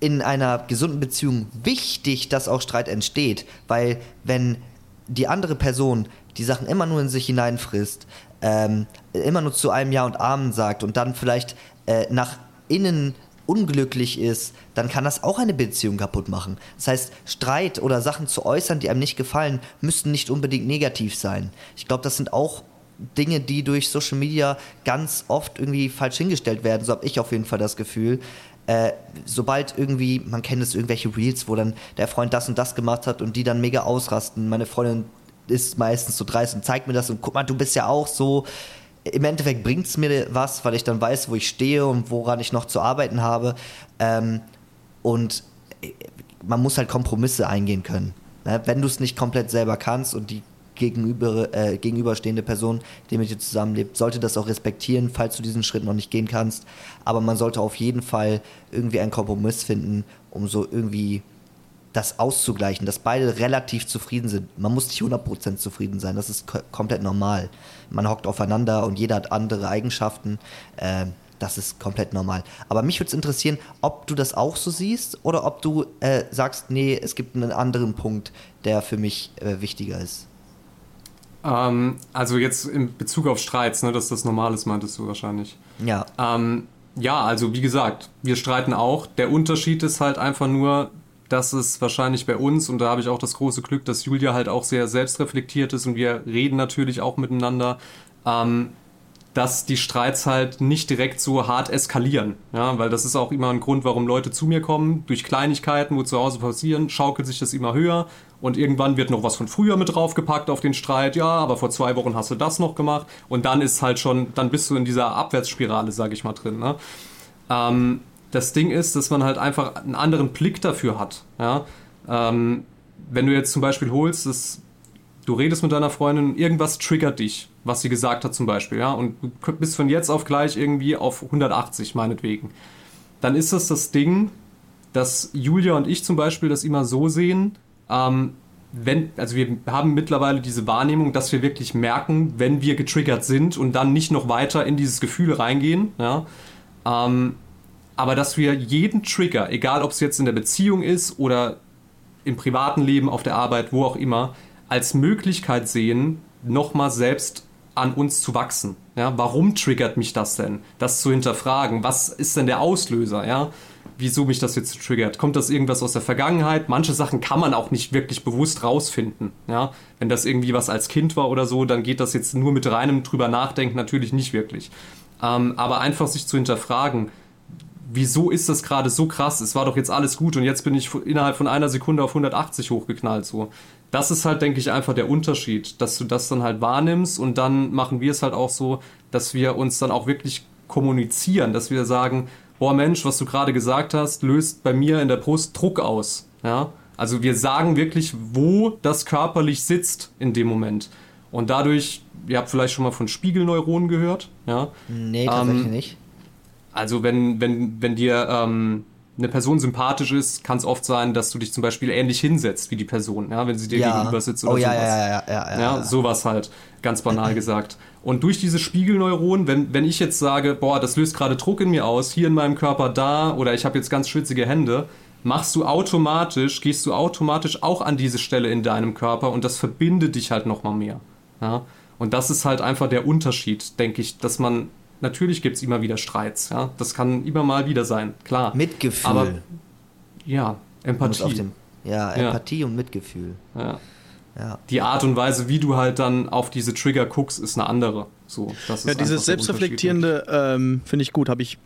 in einer gesunden Beziehung wichtig, dass auch Streit entsteht, weil wenn die andere Person die Sachen immer nur in sich hineinfrisst, ähm, immer nur zu einem Ja und Amen sagt und dann vielleicht äh, nach innen unglücklich ist, dann kann das auch eine Beziehung kaputt machen. Das heißt, Streit oder Sachen zu äußern, die einem nicht gefallen, müssten nicht unbedingt negativ sein. Ich glaube, das sind auch Dinge, die durch Social Media ganz oft irgendwie falsch hingestellt werden. So habe ich auf jeden Fall das Gefühl. Äh, sobald irgendwie, man kennt es, irgendwelche Reels, wo dann der Freund das und das gemacht hat und die dann mega ausrasten. Meine Freundin ist meistens so dreist und zeigt mir das und guck mal, du bist ja auch so. Im Endeffekt bringt es mir was, weil ich dann weiß, wo ich stehe und woran ich noch zu arbeiten habe. Ähm, und äh, man muss halt Kompromisse eingehen können. Ne? Wenn du es nicht komplett selber kannst und die gegenüber, äh, gegenüberstehende Person, die mit dir zusammenlebt, sollte das auch respektieren, falls du diesen Schritt noch nicht gehen kannst. Aber man sollte auf jeden Fall irgendwie einen Kompromiss finden, um so irgendwie das auszugleichen, dass beide relativ zufrieden sind. Man muss nicht 100% zufrieden sein, das ist komplett normal. Man hockt aufeinander und jeder hat andere Eigenschaften. Äh, das ist komplett normal. Aber mich würde es interessieren, ob du das auch so siehst oder ob du äh, sagst, nee, es gibt einen anderen Punkt, der für mich äh, wichtiger ist. Ähm, also jetzt in Bezug auf Streits, ne, dass das normal ist, meintest du wahrscheinlich. Ja. Ähm, ja, also wie gesagt, wir streiten auch. Der Unterschied ist halt einfach nur, dass es wahrscheinlich bei uns, und da habe ich auch das große Glück, dass Julia halt auch sehr selbstreflektiert ist und wir reden natürlich auch miteinander, ähm, dass die Streits halt nicht direkt so hart eskalieren. Ja, weil das ist auch immer ein Grund, warum Leute zu mir kommen. Durch Kleinigkeiten, wo zu Hause passieren, schaukelt sich das immer höher und irgendwann wird noch was von früher mit draufgepackt auf den Streit. Ja, aber vor zwei Wochen hast du das noch gemacht und dann ist halt schon, dann bist du in dieser Abwärtsspirale, sag ich mal, drin. Ne? Ähm, das Ding ist, dass man halt einfach einen anderen Blick dafür hat. Ja? Ähm, wenn du jetzt zum Beispiel holst, dass du redest mit deiner Freundin, irgendwas triggert dich, was sie gesagt hat zum Beispiel, ja, und du bist von jetzt auf gleich irgendwie auf 180 meinetwegen, dann ist das das Ding, dass Julia und ich zum Beispiel das immer so sehen, ähm, wenn, also wir haben mittlerweile diese Wahrnehmung, dass wir wirklich merken, wenn wir getriggert sind und dann nicht noch weiter in dieses Gefühl reingehen, ja, ähm, aber dass wir jeden Trigger, egal ob es jetzt in der Beziehung ist oder im privaten Leben, auf der Arbeit, wo auch immer, als Möglichkeit sehen, nochmal selbst an uns zu wachsen. Ja, warum triggert mich das denn? Das zu hinterfragen. Was ist denn der Auslöser? Ja, wieso mich das jetzt triggert? Kommt das irgendwas aus der Vergangenheit? Manche Sachen kann man auch nicht wirklich bewusst rausfinden. Ja, wenn das irgendwie was als Kind war oder so, dann geht das jetzt nur mit reinem drüber nachdenken natürlich nicht wirklich. Ähm, aber einfach sich zu hinterfragen, wieso ist das gerade so krass? Es war doch jetzt alles gut und jetzt bin ich innerhalb von einer Sekunde auf 180 hochgeknallt. So, das ist halt, denke ich, einfach der Unterschied, dass du das dann halt wahrnimmst und dann machen wir es halt auch so, dass wir uns dann auch wirklich kommunizieren, dass wir sagen, boah Mensch, was du gerade gesagt hast, löst bei mir in der Brust Druck aus. Ja? Also wir sagen wirklich, wo das körperlich sitzt in dem Moment. Und dadurch, ihr habt vielleicht schon mal von Spiegelneuronen gehört. Ja? Nee, tatsächlich ähm, nicht. Also wenn, wenn, wenn dir ähm, eine Person sympathisch ist, kann es oft sein, dass du dich zum Beispiel ähnlich hinsetzt wie die Person, ja, wenn sie dir ja. gegenüber sitzt oder oh, ja, sowas. Ja, ja, ja, ja, ja, sowas halt, ganz banal [LAUGHS] gesagt. Und durch diese Spiegelneuronen, wenn, wenn ich jetzt sage, boah, das löst gerade Druck in mir aus, hier in meinem Körper da, oder ich habe jetzt ganz schwitzige Hände, machst du automatisch, gehst du automatisch auch an diese Stelle in deinem Körper und das verbindet dich halt nochmal mehr. Ja? Und das ist halt einfach der Unterschied, denke ich, dass man natürlich gibt es immer wieder Streits. Ja? Das kann immer mal wieder sein, klar. Mitgefühl. Aber ja, Empathie. Dem, ja, Empathie ja. und Mitgefühl. Ja. ja. Die Art und Weise, wie du halt dann auf diese Trigger guckst, ist eine andere. So, das ja, dieses Selbstreflektierende ähm, finde ich gut. Habe ich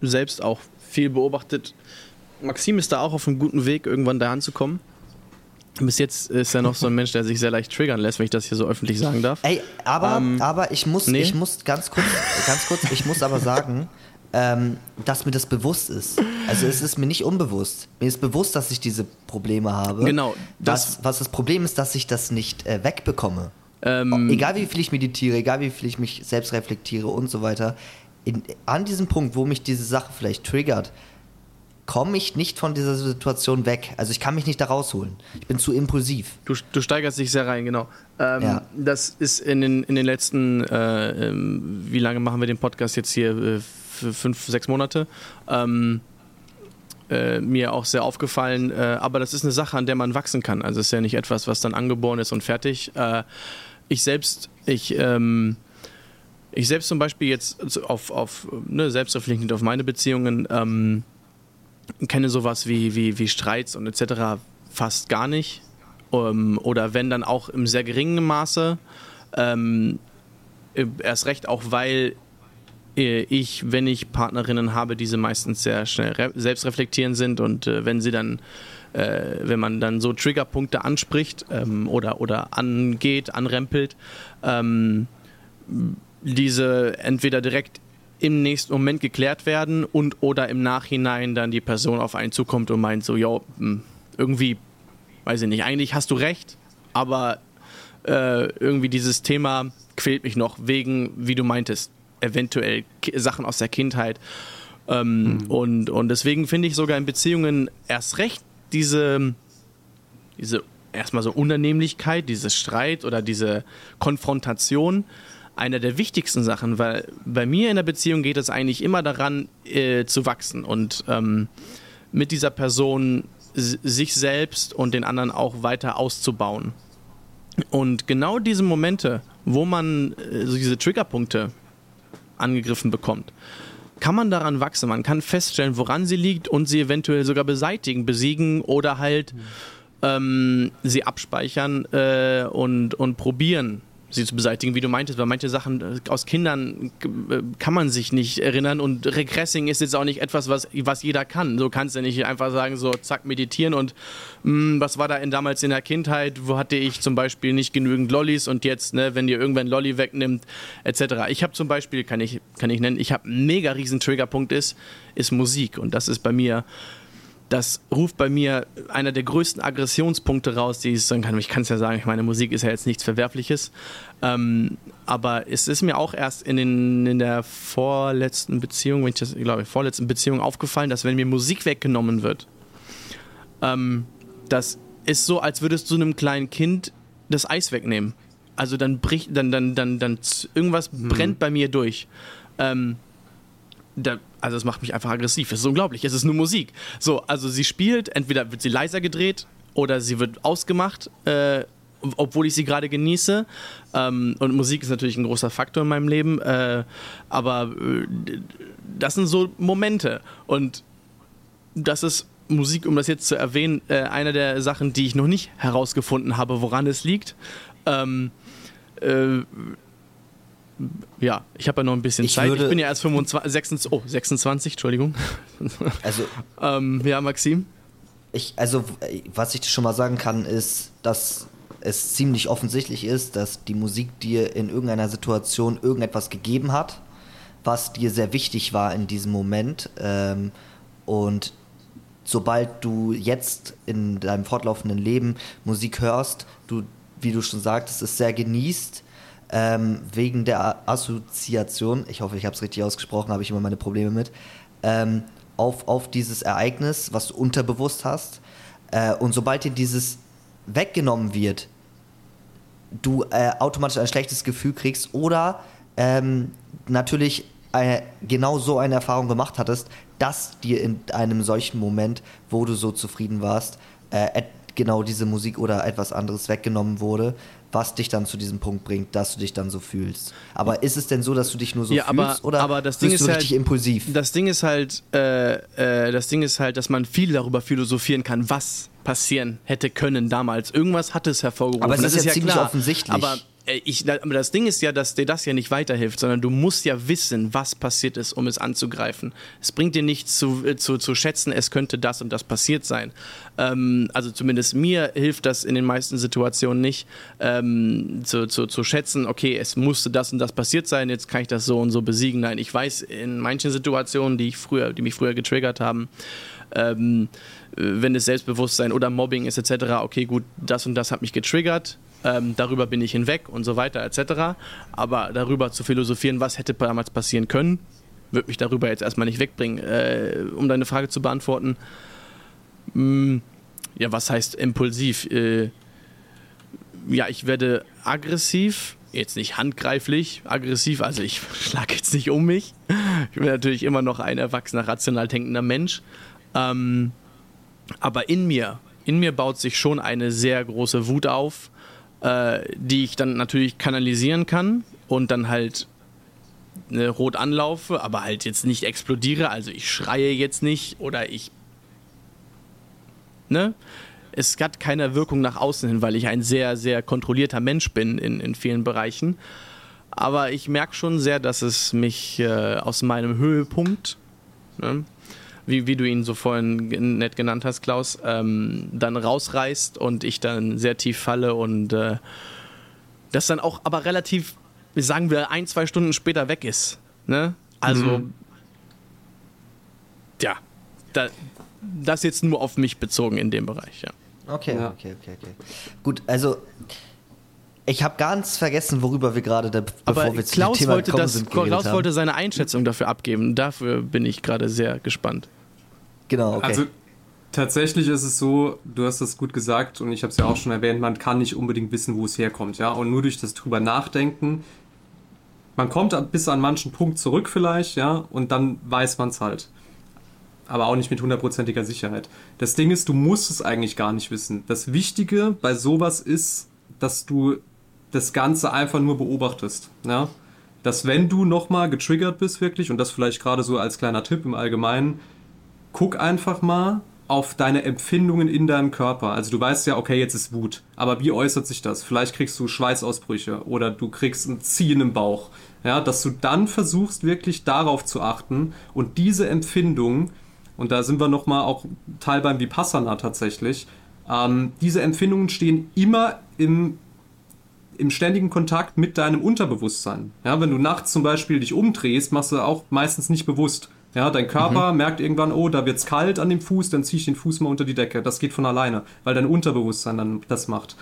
selbst auch viel beobachtet. Maxim ist da auch auf einem guten Weg, irgendwann da anzukommen. Bis jetzt ist er noch so ein Mensch, der sich sehr leicht triggern lässt, wenn ich das hier so öffentlich sagen darf. Ey, aber, ähm, aber ich muss, nee. ich muss ganz kurz, ganz kurz, ich muss aber sagen, ähm, dass mir das bewusst ist. Also es ist mir nicht unbewusst. Mir ist bewusst, dass ich diese Probleme habe. Genau. Das was, was das Problem ist, dass ich das nicht äh, wegbekomme. Ähm, egal wie viel ich meditiere, egal wie viel ich mich selbst reflektiere und so weiter. In, an diesem Punkt, wo mich diese Sache vielleicht triggert, komme ich nicht von dieser Situation weg. Also ich kann mich nicht da rausholen. Ich bin zu impulsiv. Du, du steigerst dich sehr rein, genau. Ähm, ja. Das ist in den, in den letzten, äh, ähm, wie lange machen wir den Podcast jetzt hier? Äh, fünf, sechs Monate. Ähm, äh, mir auch sehr aufgefallen. Äh, aber das ist eine Sache, an der man wachsen kann. Also es ist ja nicht etwas, was dann angeboren ist und fertig. Äh, ich selbst, ich, ähm, ich selbst zum Beispiel jetzt auf, auf ne, selbstreflektierend auf meine Beziehungen, ähm, kenne sowas wie, wie, wie Streits und etc. fast gar nicht. Ähm, oder wenn dann auch im sehr geringen Maße. Ähm, äh, erst recht auch, weil äh, ich, wenn ich Partnerinnen habe, diese meistens sehr schnell selbstreflektierend sind und äh, wenn sie dann, äh, wenn man dann so Triggerpunkte anspricht ähm, oder, oder angeht, anrempelt, ähm, diese entweder direkt im nächsten Moment geklärt werden und oder im Nachhinein dann die Person auf einen zukommt und meint so, ja, hm, irgendwie, weiß ich nicht, eigentlich hast du recht, aber äh, irgendwie dieses Thema quält mich noch wegen, wie du meintest, eventuell Sachen aus der Kindheit. Ähm, mhm. und, und deswegen finde ich sogar in Beziehungen erst recht diese, diese erstmal so Unannehmlichkeit, dieses Streit oder diese Konfrontation einer der wichtigsten Sachen, weil bei mir in der Beziehung geht es eigentlich immer daran, äh, zu wachsen und ähm, mit dieser Person sich selbst und den anderen auch weiter auszubauen. Und genau diese Momente, wo man äh, so diese Triggerpunkte angegriffen bekommt, kann man daran wachsen. Man kann feststellen, woran sie liegt und sie eventuell sogar beseitigen, besiegen oder halt ähm, sie abspeichern äh, und, und probieren sie zu beseitigen, wie du meintest, weil manche Sachen äh, aus Kindern äh, kann man sich nicht erinnern und Regressing ist jetzt auch nicht etwas, was, was jeder kann. So kannst du nicht einfach sagen, so zack, meditieren und mh, hm, was war da in, damals in der Kindheit, wo hatte ich zum Beispiel nicht genügend Lollis und jetzt, ne, wenn dir irgendwann Lolli wegnimmt, etc. Ich habe zum Beispiel, kann ich, kann ich nennen, ich habe einen mega riesen Triggerpunkt ist, ist Musik und das ist bei mir das ruft bei mir einer der größten Aggressionspunkte raus, die ich sagen kann. Ich kann es ja sagen, ich meine, Musik ist ja jetzt nichts Verwerfliches. Ähm, aber es ist mir auch erst in, den, in der vorletzten Beziehung, wenn ich das glaube, vorletzten Beziehung aufgefallen, dass wenn mir Musik weggenommen wird, ähm, das ist so, als würdest du einem kleinen Kind das Eis wegnehmen. Also dann bricht, dann, dann, dann, dann irgendwas hm. brennt bei mir durch. Ähm, da, also es macht mich einfach aggressiv. Es ist unglaublich. Es ist nur Musik. So, also sie spielt, entweder wird sie leiser gedreht oder sie wird ausgemacht, äh, obwohl ich sie gerade genieße. Ähm, und Musik ist natürlich ein großer Faktor in meinem Leben. Äh, aber äh, das sind so Momente. Und das ist Musik, um das jetzt zu erwähnen, äh, eine der Sachen, die ich noch nicht herausgefunden habe, woran es liegt. Ähm, äh, ja, ich habe ja noch ein bisschen ich Zeit. Ich bin ja erst 25, 26, oh, 26, Entschuldigung. [LAUGHS] Also. ähm, ja, Maxim? Ich, also, was ich schon mal sagen kann, ist, dass es ziemlich offensichtlich ist, dass die Musik dir in irgendeiner Situation irgendetwas gegeben hat. was dir sehr wichtig war in diesem Moment. Ähm, und sobald du jetzt in deinem fortlaufenden Leben Musik hörst, du, wie du schon sagtest, es sehr genießt, ähm, wegen der Assoziation, ich hoffe, ich habe es richtig ausgesprochen, habe ich immer meine Probleme mit, ähm, auf, auf dieses Ereignis, was du unterbewusst hast. Äh, und sobald dir dieses weggenommen wird, du äh, automatisch ein schlechtes Gefühl kriegst oder ähm, natürlich äh, genau so eine Erfahrung gemacht hattest, dass dir in einem solchen Moment, wo du so zufrieden warst, äh, genau diese Musik oder etwas anderes weggenommen wurde, was dich dann zu diesem Punkt bringt, dass du dich dann so fühlst. Aber ist es denn so, dass du dich nur so ja, fühlst aber, oder aber das Ding ist du richtig halt, impulsiv? Das Ding ist halt, äh, äh, das Ding ist halt, dass man viel darüber philosophieren kann, was passieren hätte können damals. Irgendwas hat es hervorgerufen. Aber es das ist, ist ja, ziemlich klar. offensichtlich. Aber ich, aber das Ding ist ja, dass dir das ja nicht weiterhilft, sondern du musst ja wissen, was passiert ist, um es anzugreifen. Es bringt dir nichts zu, äh, zu, zu schätzen, es könnte das und das passiert sein. Ähm, also zumindest mir hilft das in den meisten Situationen nicht, ähm, zu, zu, zu schätzen, okay, es musste das und das passiert sein, jetzt kann ich das so und so besiegen. Nein, ich weiß in manchen Situationen, die, ich früher, die mich früher getriggert haben, ähm, wenn es Selbstbewusstsein oder Mobbing ist etc., okay, gut, das und das hat mich getriggert, ähm, darüber bin ich hinweg und so weiter etc. Aber darüber zu philosophieren, was hätte damals passieren können, wird mich darüber jetzt erstmal nicht wegbringen. Äh, um deine Frage zu beantworten, mh, mm, ja, was heißt impulsiv? Äh, ja, ich werde aggressiv, jetzt nicht handgreiflich aggressiv, also ich [LAUGHS] schlage jetzt nicht um mich. Ich bin natürlich immer noch ein erwachsener, rational denkender Mensch. Ähm, aber in mir, in mir baut sich schon eine sehr große Wut auf, äh, die ich dann natürlich kanalisieren kann und dann halt ne, rot anlaufe, aber halt jetzt nicht explodiere. Also ich schreie jetzt nicht oder ich. Ne? Es hat keine Wirkung nach außen hin, weil ich ein sehr, sehr kontrollierter Mensch bin in, in vielen Bereichen. Aber ich merke schon sehr, dass es mich äh, aus meinem Höhepunkt, ne, wie, wie du ihn so vorhin nett genannt hast, Klaus, ähm, dann rausreißt und ich dann sehr tief falle und äh, das dann auch aber relativ, sagen wir, ein, zwei Stunden später weg ist. Ne? Also, mhm. ja, da, das jetzt nur auf mich bezogen in dem Bereich, ja. Okay, ja. okay, okay, okay. Gut, also ich habe ganz vergessen, worüber wir gerade, bevor Aber wir zu Klaus dem Thema wollte das, sind, Klaus wollte seine Einschätzung dafür abgeben. Dafür bin ich gerade sehr gespannt. Genau, okay. Also tatsächlich ist es so, du hast das gut gesagt und ich habe es ja auch schon erwähnt, man kann nicht unbedingt wissen, wo es herkommt, ja. Und nur durch das drüber nachdenken, man kommt bis an manchen Punkt zurück vielleicht, ja, und dann weiß man es halt. Aber auch nicht mit hundertprozentiger Sicherheit. Das Ding ist, du musst es eigentlich gar nicht wissen. Das Wichtige bei sowas ist, dass du das Ganze einfach nur beobachtest. Ja? Dass wenn du nochmal getriggert bist wirklich, und das vielleicht gerade so als kleiner Tipp im Allgemeinen, guck einfach mal auf deine Empfindungen in deinem Körper. Also du weißt ja, okay, jetzt ist Wut, aber wie äußert sich das? Vielleicht kriegst du Schweißausbrüche oder du kriegst ein Ziehen im Bauch. Ja, dass du dann versuchst wirklich darauf zu achten und diese Empfindung, und da sind wir nochmal auch Teil beim Vipassana tatsächlich, ähm, diese Empfindungen stehen immer im im ständigen Kontakt mit deinem Unterbewusstsein. Ja, wenn du nachts zum Beispiel dich umdrehst, machst du auch meistens nicht bewusst. Ja, dein Körper mhm. merkt irgendwann, oh, da wird's kalt an dem Fuß, dann zieh ich den Fuß mal unter die Decke. Das geht von alleine, weil dein Unterbewusstsein dann das macht.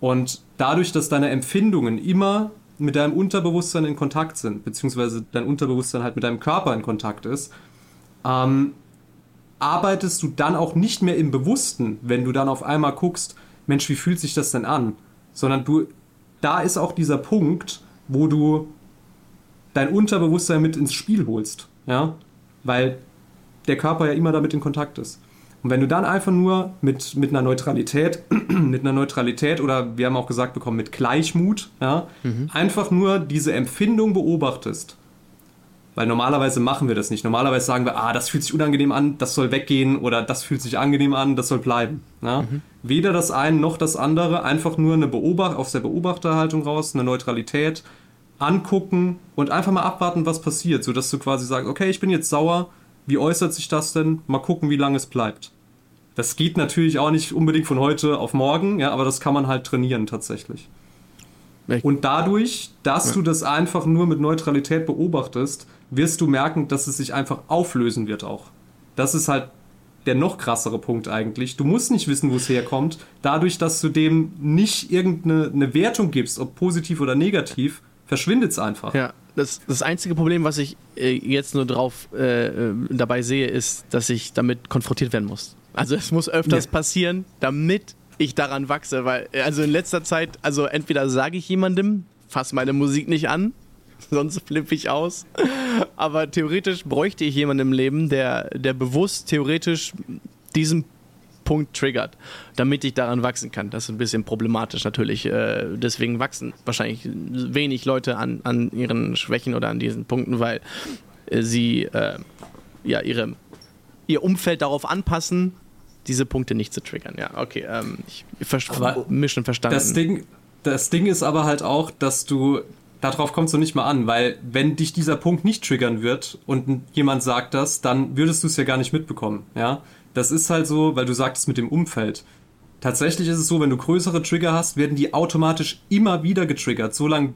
Und dadurch, dass deine Empfindungen immer mit deinem Unterbewusstsein in Kontakt sind, beziehungsweise dein Unterbewusstsein halt mit deinem Körper in Kontakt ist, ähm, arbeitest du dann auch nicht mehr im Bewussten, wenn du dann auf einmal guckst, Mensch, wie fühlt sich das denn an? Sondern du, da ist auch dieser Punkt, wo du dein Unterbewusstsein mit ins Spiel holst. Ja? weil der Körper ja immer damit in Kontakt ist. Und wenn du dann einfach nur mit, mit einer Neutralität, [CLEARS THROAT] mit einer Neutralität oder wir haben auch gesagt bekommen, mit Gleichmut, ja, mhm. einfach nur diese Empfindung beobachtest, weil normalerweise machen wir das nicht. Normalerweise sagen wir, ah, das fühlt sich unangenehm an, das soll weggehen oder das fühlt sich angenehm an, das soll bleiben. Ja? Mhm. Weder das eine noch das andere, einfach nur eine Beobacht aus der Beobachterhaltung raus, eine Neutralität angucken und einfach mal abwarten, was passiert, sodass du quasi sagst, okay, ich bin jetzt sauer, wie äußert sich das denn? Mal gucken, wie lange es bleibt. Das geht natürlich auch nicht unbedingt von heute auf morgen, ja, aber das kann man halt trainieren tatsächlich. Und dadurch, dass ja. du das einfach nur mit Neutralität beobachtest, wirst du merken, dass es sich einfach auflösen wird auch. Das ist halt der noch krassere Punkt eigentlich. Du musst nicht wissen, wo es herkommt. Dadurch, dass du dem nicht irgendeine Wertung gibst, ob positiv oder negativ, verschwindet es einfach. Ja, das, das einzige Problem, was ich äh, jetzt nur drauf äh, äh, dabei sehe, ist, dass ich damit konfrontiert werden muss. Also es muss öfters ja. passieren, damit ich daran wachse, weil also in letzter Zeit, also entweder sage ich jemandem, fass meine Musik nicht an, [LAUGHS] sonst flippe ich aus. Aber theoretisch bräuchte ich jemanden im Leben, der, der bewusst theoretisch diesen Punkt triggert, damit ich daran wachsen kann. Das ist ein bisschen problematisch natürlich. Äh, deswegen wachsen wahrscheinlich wenig Leute an, an ihren Schwächen oder an diesen Punkten, weil äh, sie äh, ja ihre, ihr Umfeld darauf anpassen, diese Punkte nicht zu triggern. Ja, okay. Ähm, ich habe Mission verstanden. Das Ding, das Ding ist aber halt auch, dass du darauf kommst du nicht mal an, weil wenn dich dieser Punkt nicht triggern wird und jemand sagt das, dann würdest du es ja gar nicht mitbekommen, ja. Das ist halt so, weil du sagtest mit dem Umfeld. Tatsächlich ist es so, wenn du größere Trigger hast, werden die automatisch immer wieder getriggert, solange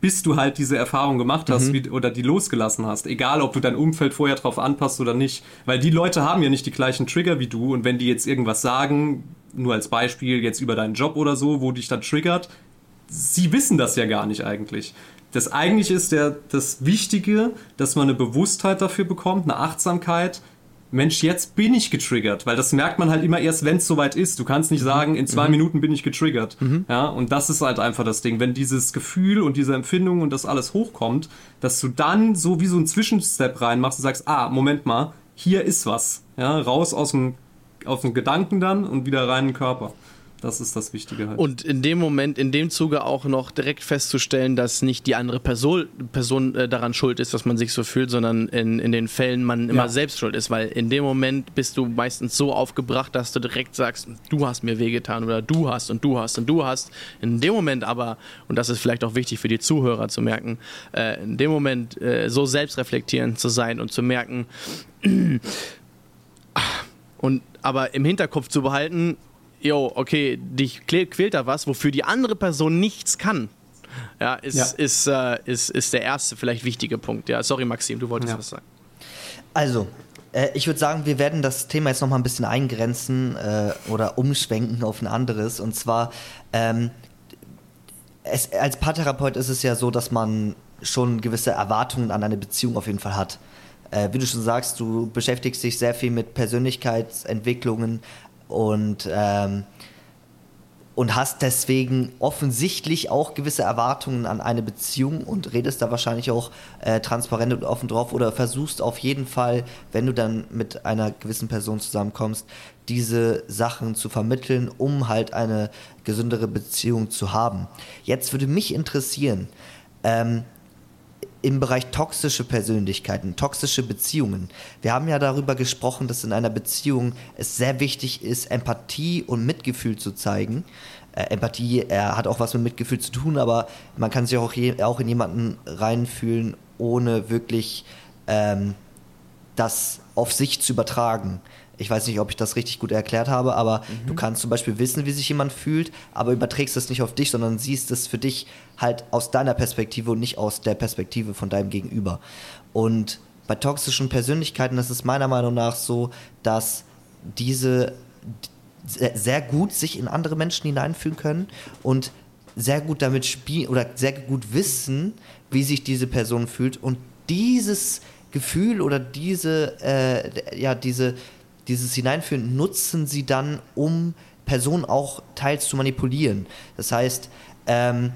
bis du halt diese Erfahrung gemacht hast mhm. wie, oder die losgelassen hast. Egal, ob du dein Umfeld vorher drauf anpasst oder nicht. Weil die Leute haben ja nicht die gleichen Trigger wie du und wenn die jetzt irgendwas sagen, nur als Beispiel jetzt über deinen Job oder so, wo dich dann triggert, sie wissen das ja gar nicht eigentlich. Das eigentlich ist der, das Wichtige, dass man eine Bewusstheit dafür bekommt, eine Achtsamkeit, Mensch, jetzt bin ich getriggert, weil das merkt man halt immer erst, wenn es soweit ist. Du kannst nicht mhm. sagen, in zwei mhm. Minuten bin ich getriggert. Mhm. Ja, und das ist halt einfach das Ding. Wenn dieses Gefühl und diese Empfindung und das alles hochkommt, dass du dann so wie so einen Zwischenstep reinmachst und sagst, ah, Moment mal, hier ist was. Ja, raus aus dem, aus dem Gedanken dann und wieder rein in den Körper. Das ist das Wichtige halt. Und in dem Moment, in dem Zuge auch noch direkt festzustellen, dass nicht die andere Person, Person äh, daran schuld ist, dass man sich so fühlt, sondern in, in den Fällen man immer ja. selbst schuld ist. Weil in dem Moment bist du meistens so aufgebracht, dass du direkt sagst, du hast mir wehgetan oder du hast und du hast und du hast. In dem Moment aber, und das ist vielleicht auch wichtig für die Zuhörer zu merken, äh, in dem Moment äh, so selbstreflektierend zu sein und zu merken, [CLEARS THROAT] und aber im Hinterkopf zu behalten, yo, okay, dich quält da was, wofür die andere Person nichts kann. Ja, ist, ja. Ist, äh, ist, ist der erste vielleicht wichtige Punkt. Ja, sorry, Maxim, du wolltest ja. was sagen. Also, äh, ich würde sagen, wir werden das Thema jetzt noch mal ein bisschen eingrenzen äh, oder umschwenken auf ein anderes. Und zwar, ähm, es, als Paartherapeut ist es ja so, dass man schon gewisse Erwartungen an eine Beziehung auf jeden Fall hat. Äh, wie du schon sagst, du beschäftigst dich sehr viel mit Persönlichkeitsentwicklungen, und, ähm, und hast deswegen offensichtlich auch gewisse Erwartungen an eine Beziehung und redest da wahrscheinlich auch äh, transparent und offen drauf oder versuchst auf jeden Fall, wenn du dann mit einer gewissen Person zusammenkommst, diese Sachen zu vermitteln, um halt eine gesündere Beziehung zu haben. Jetzt würde mich interessieren, ähm, im Bereich toxische Persönlichkeiten, toxische Beziehungen. Wir haben ja darüber gesprochen, dass in einer Beziehung es sehr wichtig ist, Empathie und Mitgefühl zu zeigen. Äh, Empathie äh, hat auch was mit Mitgefühl zu tun, aber man kann sich auch, je, auch in jemanden reinfühlen, ohne wirklich ähm, das auf sich zu übertragen. Ich weiß nicht, ob ich das richtig gut erklärt habe, aber mhm. du kannst zum Beispiel wissen, wie sich jemand fühlt, aber überträgst es nicht auf dich, sondern siehst es für dich halt aus deiner Perspektive und nicht aus der Perspektive von deinem Gegenüber. Und bei toxischen Persönlichkeiten ist es meiner Meinung nach so, dass diese sehr gut sich in andere Menschen hineinfühlen können und sehr gut damit spielen oder sehr gut wissen, wie sich diese Person fühlt und dieses Gefühl oder diese, äh, ja, diese, dieses Hineinführen nutzen sie dann, um Personen auch teils zu manipulieren. Das heißt, ähm,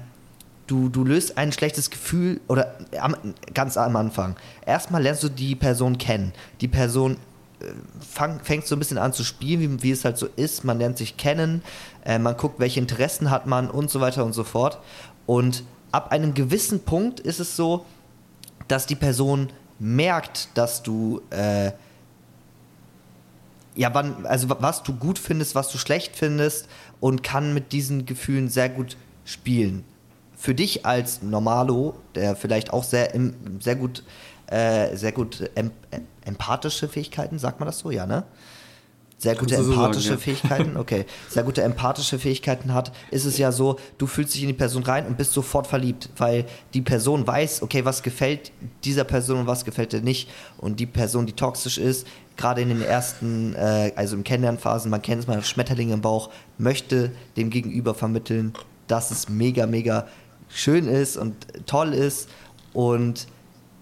du, du löst ein schlechtes Gefühl oder am, ganz am Anfang. Erstmal lernst du die Person kennen. Die Person äh, fang, fängt so ein bisschen an zu spielen, wie, wie es halt so ist. Man lernt sich kennen, äh, man guckt, welche Interessen hat man und so weiter und so fort. Und ab einem gewissen Punkt ist es so, dass die Person merkt, dass du äh, ja, wann, also was du gut findest, was du schlecht findest und kann mit diesen Gefühlen sehr gut spielen. Für dich als Normalo, der vielleicht auch sehr, sehr gut, äh, sehr gut em, empathische Fähigkeiten, sagt man das so, ja, ne? sehr gute empathische so sagen, ja. Fähigkeiten, [LAUGHS] okay, sehr gute empathische Fähigkeiten hat, ist es ja so, du fühlst dich in die Person rein und bist sofort verliebt, weil die Person weiß, okay, was gefällt dieser Person und was gefällt dir nicht. Und die Person, die toxisch ist, gerade in den ersten, äh, also im Kennenlernphasen, man kennt es mal, Schmetterlinge im Bauch, möchte dem Gegenüber vermitteln, dass es mega, mega schön ist und toll ist und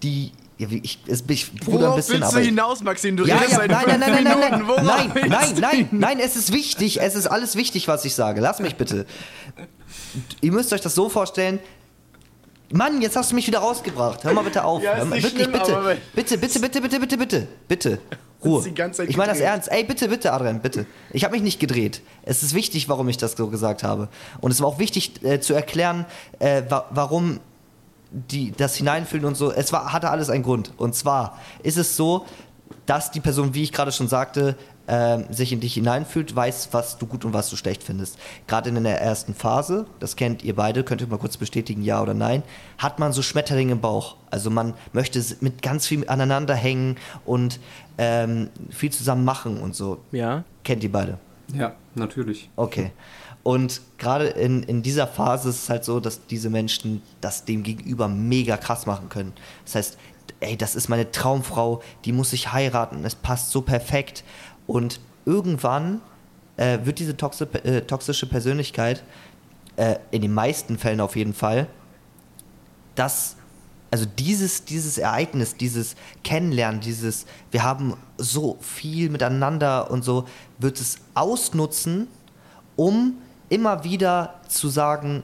die ja, ich, ich, ich Worauf ein bisschen, willst du aber, hinaus, Maxim? Du ja, redest ja, seit nein, nein, nein, Minuten. Nein, Worauf nein, nein, nein, nein, nein, es ist wichtig. Es ist alles wichtig, was ich sage. Lass mich bitte. Ihr müsst euch das so vorstellen, Mann, jetzt hast du mich wieder rausgebracht. Hör mal bitte auf. Ja, mal, wirklich, schlimm, bitte. Bitte, bitte, bitte, bitte, bitte, bitte, bitte. [LAUGHS] Ruhe. Ich meine das ernst. Ey, bitte, bitte, Adrian, bitte. Ich habe mich nicht gedreht. Es ist wichtig, warum ich das so gesagt habe. Und es war auch wichtig äh, zu erklären, äh, wa warum die, das Hineinfühlen und so, es war, hatte alles einen Grund. Und zwar ist es so, dass die Person, wie ich gerade schon sagte, äh, sich in dich hineinfühlt, weiß, was du gut und was du schlecht findest. Gerade in der ersten Phase, das kennt ihr beide, könnt ihr mal kurz bestätigen, ja oder nein, hat man so Schmetterlinge im Bauch. Also man möchte mit ganz viel aneinander hängen und ähm, viel zusammen machen und so. Ja. Kennt ihr beide? Ja, natürlich. Okay. Und gerade in, in dieser Phase ist es halt so, dass diese Menschen das dem gegenüber mega krass machen können. Das heißt, ey, das ist meine Traumfrau, die muss ich heiraten, es passt so perfekt. Und irgendwann äh, wird diese toxi äh, toxische Persönlichkeit, äh, in den meisten Fällen auf jeden Fall, das, also dieses, dieses Ereignis, dieses Kennenlernen, dieses, wir haben so viel miteinander und so, wird es ausnutzen, um immer wieder zu sagen,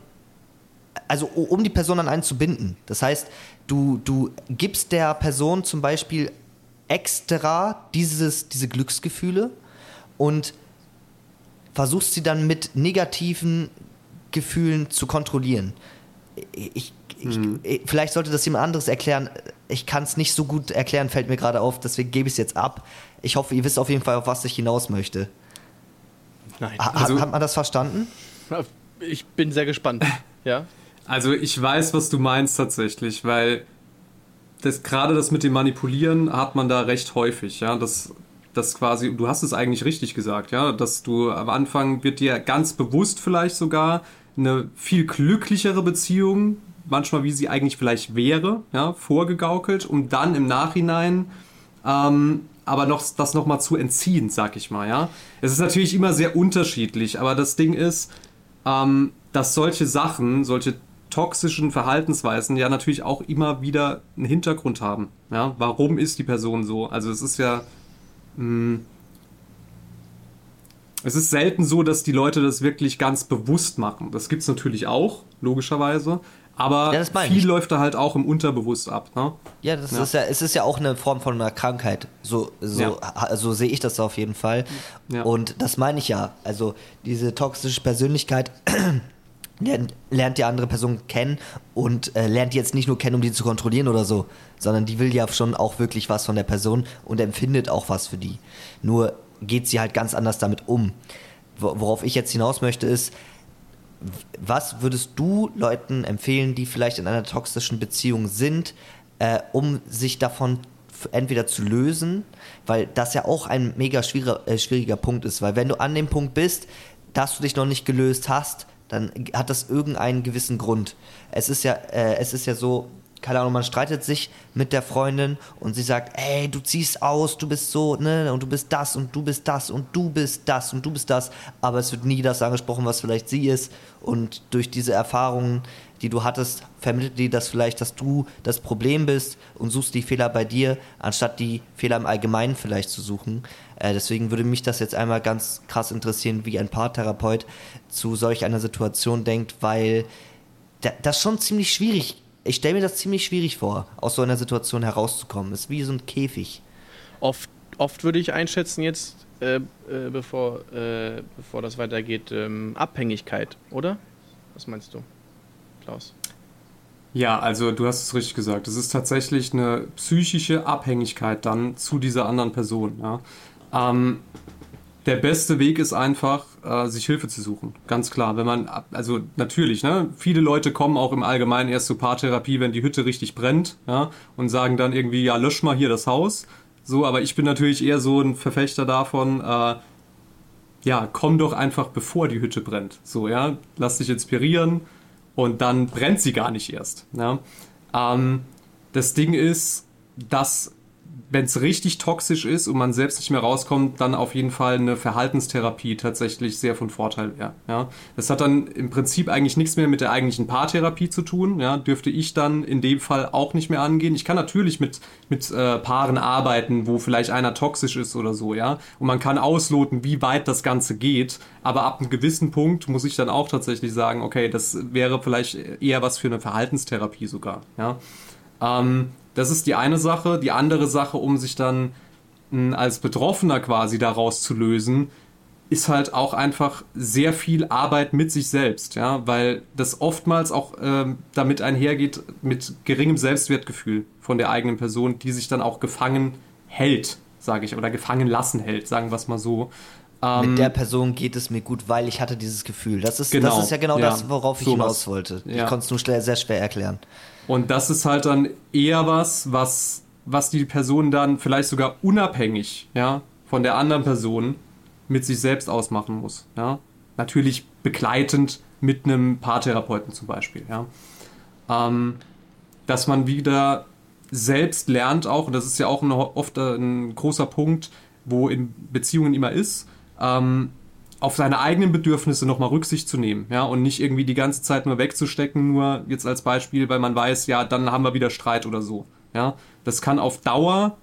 also um die Person an einen zu binden. Das heißt, du, du gibst der Person zum Beispiel extra dieses, diese Glücksgefühle und versuchst sie dann mit negativen Gefühlen zu kontrollieren. Ich, ich, mhm. vielleicht sollte das jemand anderes erklären. Ich kann es nicht so gut erklären, fällt mir gerade auf, deswegen gebe ich es jetzt ab. Ich hoffe, ihr wisst auf jeden Fall, auf was ich hinaus möchte. Nein. Ha, also, hat man das verstanden? Ich bin sehr gespannt. [LAUGHS] Ja. Also ich weiß, was du meinst tatsächlich, weil das gerade das mit dem Manipulieren hat man da recht häufig, ja, das das quasi, du hast es eigentlich richtig gesagt, ja, dass du am Anfang wird dir ganz bewusst vielleicht sogar eine viel glücklichere Beziehung, manchmal wie sie eigentlich vielleicht wäre, ja, vorgegaukelt, um dann im Nachhinein ähm, aber noch, das nochmal zu entziehen, sag ich mal, ja. Es ist natürlich immer sehr unterschiedlich, aber das Ding ist, ähm, dass solche Sachen, solche toxischen Verhaltensweisen ja natürlich auch immer wieder einen Hintergrund haben. Ja, warum ist die Person so? Also es ist ja, mh, hm, es ist selten so, dass die Leute das wirklich ganz bewusst machen. Das gibt es natürlich auch, logischerweise. Aber ja, viel ich. läuft da halt auch im Unterbewusst ab. Ne? Ja, das ja. ist ja, es ist ja auch eine Form von einer Krankheit. So, so, ja. so sehe ich das auf jeden Fall. Und das meine ich ja. Also diese toxische Persönlichkeit lernt, lernt die andere Person kennen und äh, lernt die jetzt nicht nur kennen, um die zu kontrollieren oder so, sondern die will ja schon auch wirklich was von der Person und empfindet auch was für die. Nur geht sie halt ganz anders damit um. Worauf ich jetzt hinaus möchte, ist, was würdest du Leuten empfehlen, die vielleicht in einer toxischen Beziehung sind, äh, um sich davon entweder zu lösen, weil das ja auch ein mega schwieriger, äh, schwieriger Punkt ist, weil wenn du an dem Punkt bist, dass du dich noch nicht gelöst hast, dann hat das irgendeinen gewissen Grund. Es ist ja, äh, es ist ja so, keine Ahnung, man streitet sich mit der Freundin und sie sagt, ey, du ziehst aus, du bist so, ne, und du bist das und du bist das und du bist das und du bist das, aber es wird nie das angesprochen, was vielleicht sie ist und durch diese Erfahrungen, die du hattest, vermittelt die das vielleicht, dass du das Problem bist und suchst die Fehler bei dir, anstatt die Fehler im Allgemeinen vielleicht zu suchen. Äh, deswegen würde mich das jetzt einmal ganz krass interessieren, wie ein Paartherapeut zu solch einer Situation denkt, weil das schon ziemlich schwierig ich stelle mir das ziemlich schwierig vor, aus so einer Situation herauszukommen. Es ist wie so ein Käfig. Oft, oft würde ich einschätzen jetzt, äh, äh, bevor, äh, bevor das weitergeht, ähm, Abhängigkeit, oder? Was meinst du, Klaus? Ja, also du hast es richtig gesagt. Es ist tatsächlich eine psychische Abhängigkeit dann zu dieser anderen Person. Ja. Ähm, der beste Weg ist einfach, äh, sich Hilfe zu suchen. Ganz klar. Wenn man, also natürlich, ne, viele Leute kommen auch im Allgemeinen erst zur Paartherapie, wenn die Hütte richtig brennt, ja, und sagen dann irgendwie, ja, lösch mal hier das Haus. So, aber ich bin natürlich eher so ein Verfechter davon, äh, ja, komm doch einfach bevor die Hütte brennt. So, ja, lass dich inspirieren und dann brennt sie gar nicht erst. Ja. Ähm, das Ding ist, dass wenn es richtig toxisch ist und man selbst nicht mehr rauskommt, dann auf jeden Fall eine Verhaltenstherapie tatsächlich sehr von Vorteil wäre. Ja. Das hat dann im Prinzip eigentlich nichts mehr mit der eigentlichen Paartherapie zu tun. Ja. Dürfte ich dann in dem Fall auch nicht mehr angehen. Ich kann natürlich mit, mit äh, Paaren arbeiten, wo vielleicht einer toxisch ist oder so, ja. Und man kann ausloten, wie weit das Ganze geht. Aber ab einem gewissen Punkt muss ich dann auch tatsächlich sagen, okay, das wäre vielleicht eher was für eine Verhaltenstherapie sogar. Ja. Ähm, das ist die eine Sache. Die andere Sache, um sich dann mh, als Betroffener quasi daraus zu lösen, ist halt auch einfach sehr viel Arbeit mit sich selbst, ja, weil das oftmals auch ähm, damit einhergeht mit geringem Selbstwertgefühl von der eigenen Person, die sich dann auch gefangen hält, sage ich, oder gefangen lassen hält, sagen wir es mal so. Ähm, mit der Person geht es mir gut, weil ich hatte dieses Gefühl. Das ist, genau, das ist ja genau ja, das, worauf ich sowas. hinaus wollte. Ja. Ich konnte es nur sehr schwer erklären. Und das ist halt dann eher was, was, was die Person dann vielleicht sogar unabhängig ja, von der anderen Person mit sich selbst ausmachen muss. Ja. Natürlich begleitend mit einem Paartherapeuten zum Beispiel. Ja. Ähm, dass man wieder selbst lernt auch, und das ist ja auch ein, oft ein großer Punkt, wo in Beziehungen immer ist, ähm, auf seine eigenen Bedürfnisse nochmal Rücksicht zu nehmen, ja, und nicht irgendwie die ganze Zeit nur wegzustecken, nur jetzt als Beispiel, weil man weiß, ja, dann haben wir wieder Streit oder so, ja. Das kann auf Dauer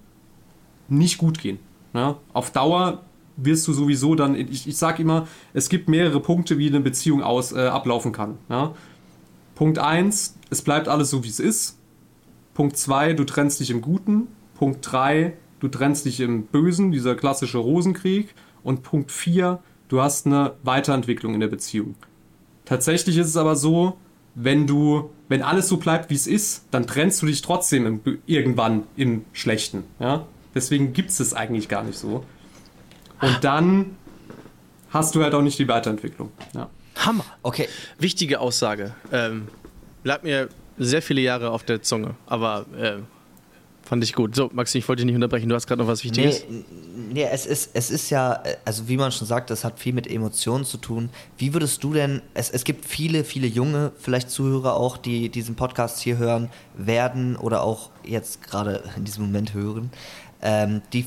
nicht gut gehen, ja. Auf Dauer wirst du sowieso dann, ich, ich sag immer, es gibt mehrere Punkte, wie eine Beziehung aus, äh, ablaufen kann, ja. Punkt 1, es bleibt alles so, wie es ist. Punkt 2, du trennst dich im Guten. Punkt 3, du trennst dich im Bösen, dieser klassische Rosenkrieg. Und Punkt 4, du hast eine Weiterentwicklung in der Beziehung. Tatsächlich ist es aber so, wenn du, wenn alles so bleibt, wie es ist, dann trennst du dich trotzdem im, irgendwann im Schlechten. Ja? Deswegen gibt es es eigentlich gar nicht so. Und dann hast du halt auch nicht die Weiterentwicklung. Ja. Hammer. Okay. Wichtige Aussage. Ähm, bleibt mir sehr viele Jahre auf der Zunge, aber äh, Fand ich gut. So, Maxi, ich wollte dich nicht unterbrechen. Du hast gerade noch was Wichtiges. Nee, nee, es, ist, es ist ja, also wie man schon sagt, das hat viel mit Emotionen zu tun. Wie würdest du denn, es, es gibt viele, viele junge, vielleicht Zuhörer auch, die diesen Podcast hier hören werden oder auch jetzt gerade in diesem Moment hören, ähm, die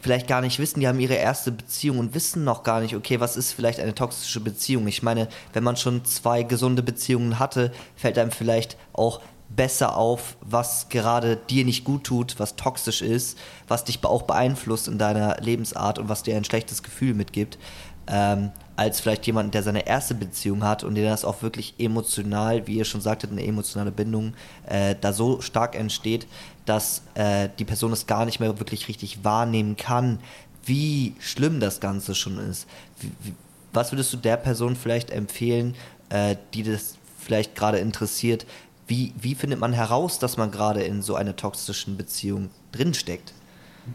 vielleicht gar nicht wissen, die haben ihre erste Beziehung und wissen noch gar nicht, okay, was ist vielleicht eine toxische Beziehung? Ich meine, wenn man schon zwei gesunde Beziehungen hatte, fällt einem vielleicht auch besser auf, was gerade dir nicht gut tut, was toxisch ist, was dich auch beeinflusst in deiner Lebensart und was dir ein schlechtes Gefühl mitgibt, ähm, als vielleicht jemand, der seine erste Beziehung hat und der das auch wirklich emotional, wie ihr schon sagtet, eine emotionale Bindung äh, da so stark entsteht, dass äh, die Person es gar nicht mehr wirklich richtig wahrnehmen kann, wie schlimm das Ganze schon ist. Wie, wie, was würdest du der Person vielleicht empfehlen, äh, die das vielleicht gerade interessiert, wie, wie findet man heraus, dass man gerade in so einer toxischen Beziehung drinsteckt?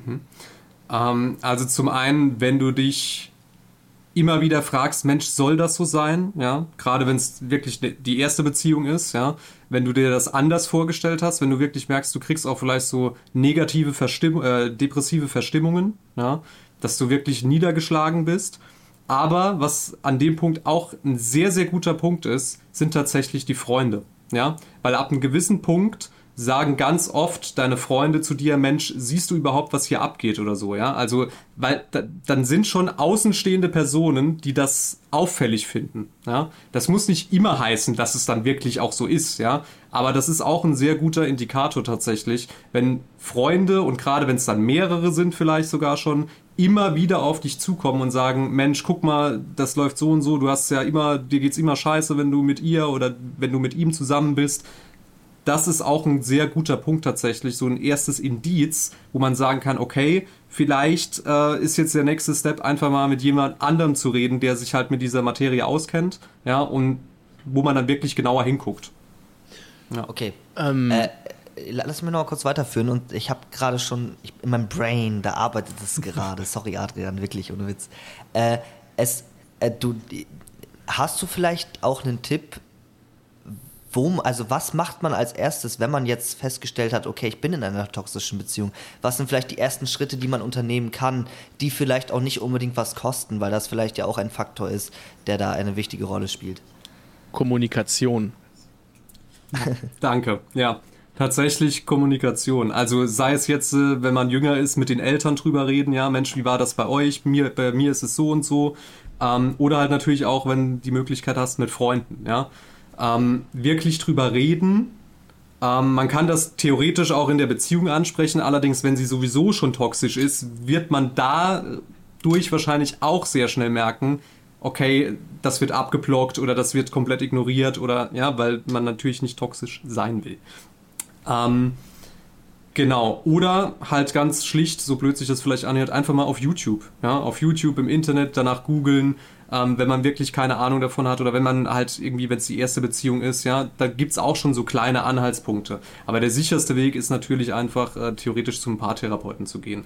Mhm. Ähm, also zum einen, wenn du dich immer wieder fragst, Mensch, soll das so sein? Ja, gerade wenn es wirklich ne, die erste Beziehung ist, ja, wenn du dir das anders vorgestellt hast, wenn du wirklich merkst, du kriegst auch vielleicht so negative Verstimm äh, depressive Verstimmungen, ja, dass du wirklich niedergeschlagen bist. Aber was an dem Punkt auch ein sehr, sehr guter Punkt ist, sind tatsächlich die Freunde. Ja, weil ab einem gewissen Punkt sagen ganz oft deine Freunde zu dir, Mensch, siehst du überhaupt, was hier abgeht oder so, ja? Also, weil da, dann sind schon außenstehende Personen, die das auffällig finden, ja? Das muss nicht immer heißen, dass es dann wirklich auch so ist, ja? Aber das ist auch ein sehr guter Indikator tatsächlich, wenn Freunde und gerade wenn es dann mehrere sind vielleicht sogar schon, immer wieder auf dich zukommen und sagen, Mensch, guck mal, das läuft so und so, du hast ja immer, dir geht's immer scheiße, wenn du mit ihr oder wenn du mit ihm zusammen bist. Das ist auch ein sehr guter Punkt tatsächlich, so ein erstes Indiz, wo man sagen kann, okay, vielleicht äh, ist jetzt der nächste Step einfach mal mit jemand anderem zu reden, der sich halt mit dieser Materie auskennt, ja, und wo man dann wirklich genauer hinguckt. Ja. Okay. Ähm, äh, lass mich noch mal kurz weiterführen und ich habe gerade schon ich, in meinem Brain, da arbeitet es [LAUGHS] gerade. Sorry, Adrian, wirklich ohne Witz. Äh, es, äh, du, hast du vielleicht auch einen Tipp, Worum, also was macht man als erstes, wenn man jetzt festgestellt hat, okay, ich bin in einer toxischen Beziehung? Was sind vielleicht die ersten Schritte, die man unternehmen kann, die vielleicht auch nicht unbedingt was kosten, weil das vielleicht ja auch ein Faktor ist, der da eine wichtige Rolle spielt? Kommunikation. [LAUGHS] Danke, ja. Tatsächlich Kommunikation. Also sei es jetzt, äh, wenn man jünger ist, mit den Eltern drüber reden, ja, Mensch, wie war das bei euch? Mir, bei mir ist es so und so. Ähm, oder halt natürlich auch, wenn die Möglichkeit hast, mit Freunden, ja. Ähm, wirklich drüber reden. Ähm, man kann das theoretisch auch in der Beziehung ansprechen, allerdings, wenn sie sowieso schon toxisch ist, wird man dadurch wahrscheinlich auch sehr schnell merken, okay, das wird abgeblockt oder das wird komplett ignoriert oder ja, weil man natürlich nicht toxisch sein will. Ähm, genau. Oder halt ganz schlicht, so blöd sich das vielleicht anhört, einfach mal auf YouTube. Ja, auf YouTube im Internet danach googeln, ähm, wenn man wirklich keine Ahnung davon hat oder wenn man halt irgendwie, wenn es die erste Beziehung ist, ja, da gibt es auch schon so kleine Anhaltspunkte. Aber der sicherste Weg ist natürlich einfach äh, theoretisch zum Paartherapeuten zu gehen.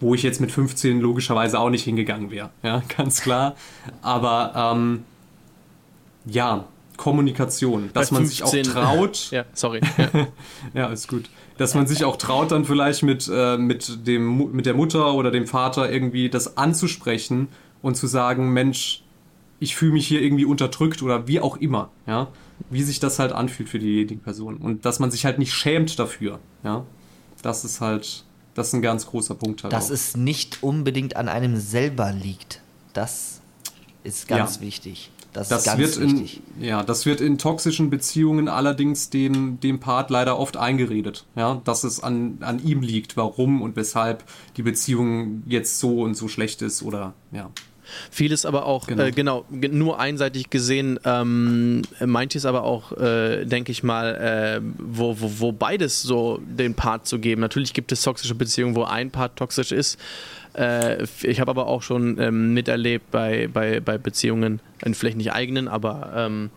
Wo ich jetzt mit 15 logischerweise auch nicht hingegangen wäre. Ja, [LAUGHS] ganz klar. Aber ähm, ja, Kommunikation, dass man sich auch traut. [LAUGHS] ja, sorry. [LAUGHS] Ja. ja, ist gut. Dass man sich auch traut, dann vielleicht mit, äh, mit, dem, mit der Mutter oder dem Vater irgendwie das anzusprechen und zu sagen, Mensch, ich fühle mich hier irgendwie unterdrückt oder wie auch immer, ja. Wie sich das halt anfühlt für diejenige Person. Und dass man sich halt nicht schämt dafür, ja. Das ist halt, das ist ein ganz großer Punkt halt. Dass auch. es nicht unbedingt an einem selber liegt. Das ist ganz ja. wichtig. Das, das, ist ganz wird wichtig. In, ja, das wird in toxischen Beziehungen allerdings dem, dem Part leider oft eingeredet, ja, dass es an, an ihm liegt, warum und weshalb die Beziehung jetzt so und so schlecht ist oder ja. Vieles aber auch, genau, äh, genau nur einseitig gesehen, ähm, manches aber auch, äh, denke ich mal, äh, wo, wo, wo beides so den Part zu geben. Natürlich gibt es toxische Beziehungen, wo ein Part toxisch ist. Äh, ich habe aber auch schon ähm, miterlebt bei, bei, bei Beziehungen, vielleicht nicht eigenen, aber ähm,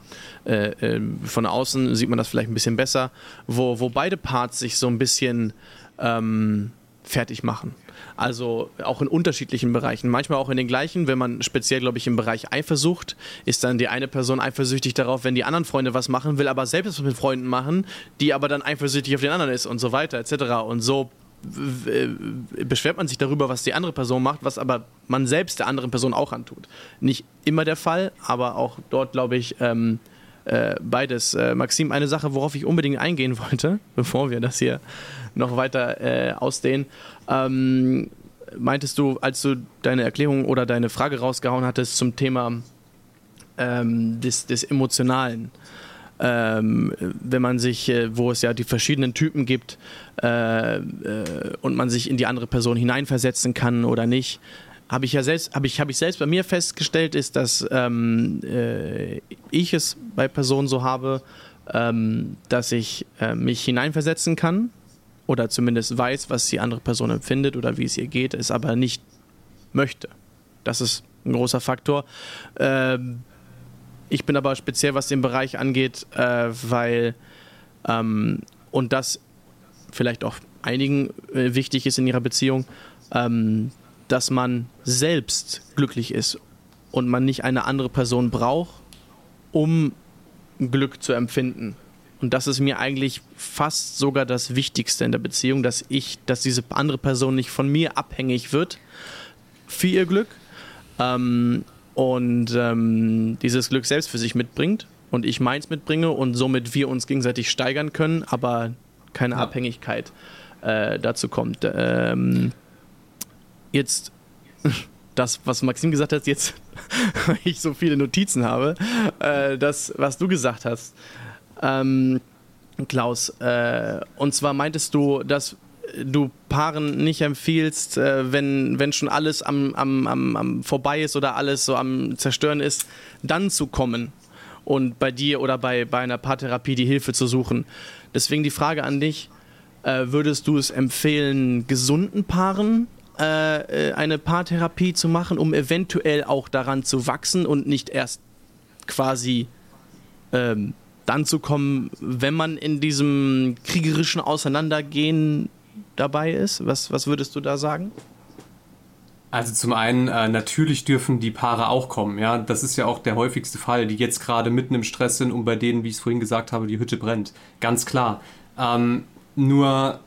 äh, äh, von außen sieht man das vielleicht ein bisschen besser, wo, wo beide Parts sich so ein bisschen ähm, fertig machen. Also auch in unterschiedlichen Bereichen. Manchmal auch in den gleichen. Wenn man speziell, glaube ich, im Bereich Eifersucht, ist dann die eine Person eifersüchtig darauf, wenn die anderen Freunde was machen, will aber selbst was mit Freunden machen, die aber dann eifersüchtig auf den anderen ist und so weiter etc. Und so beschwert man sich darüber, was die andere Person macht, was aber man selbst der anderen Person auch antut. Nicht immer der Fall, aber auch dort, glaube ich, ähm, äh, beides. Äh, Maxim, eine Sache, worauf ich unbedingt eingehen [LAUGHS] wollte, bevor wir das hier noch weiter äh, ausdehnen. Ähm, meintest du, als du deine Erklärung oder deine Frage rausgehauen hattest zum Thema ähm, des, des Emotionalen, ähm, wenn man sich, äh, wo es ja die verschiedenen Typen gibt äh, äh, und man sich in die andere Person hineinversetzen kann oder nicht, habe ich ja selbst, habe ich, habe ich selbst bei mir festgestellt, ist, dass ähm, äh, ich es bei Personen so habe, ähm, dass ich äh, mich hineinversetzen kann oder zumindest weiß, was die andere Person empfindet oder wie es ihr geht, es aber nicht möchte. Das ist ein großer Faktor. Ähm, ich bin aber speziell, was den Bereich angeht, äh, weil ähm, und das vielleicht auch einigen äh, wichtig ist in ihrer Beziehung, ähm, dass man selbst glücklich ist und man nicht eine andere Person braucht, um Glück zu empfinden. Und das ist mir eigentlich fast sogar das Wichtigste in der Beziehung, dass ich, dass diese andere Person nicht von mir abhängig wird für ihr Glück ähm, und ähm, dieses Glück selbst für sich mitbringt und ich meins mitbringe und somit wir uns gegenseitig steigern können, aber keine ja. Abhängigkeit äh, dazu kommt. Ähm, jetzt [LAUGHS] das, was Maxim gesagt hat, jetzt, [LAUGHS] weil ich so viele Notizen habe, äh, das, was du gesagt hast, ähm, Klaus. Äh, und zwar meintest du, dass du Paaren nicht empfiehlst, äh, wenn, wenn schon alles am, am, am, am vorbei ist oder alles so am Zerstören ist, dann zu kommen und bei dir oder bei, bei einer Paartherapie die Hilfe zu suchen. Deswegen die Frage an dich, äh, würdest du es empfehlen, gesunden Paaren äh, äh, eine Paartherapie zu machen, um eventuell auch daran zu wachsen und nicht erst quasi ähm, dann zu kommen, wenn man in diesem kriegerischen Auseinandergehen dabei ist? Was, was würdest du da sagen? Also zum einen, äh, natürlich dürfen die Paare auch kommen, ja. Das ist ja auch der häufigste Fall, die jetzt gerade mitten im Stress sind und bei denen, wie ich es vorhin gesagt habe, die Hütte brennt. Ganz klar. Ähm, nur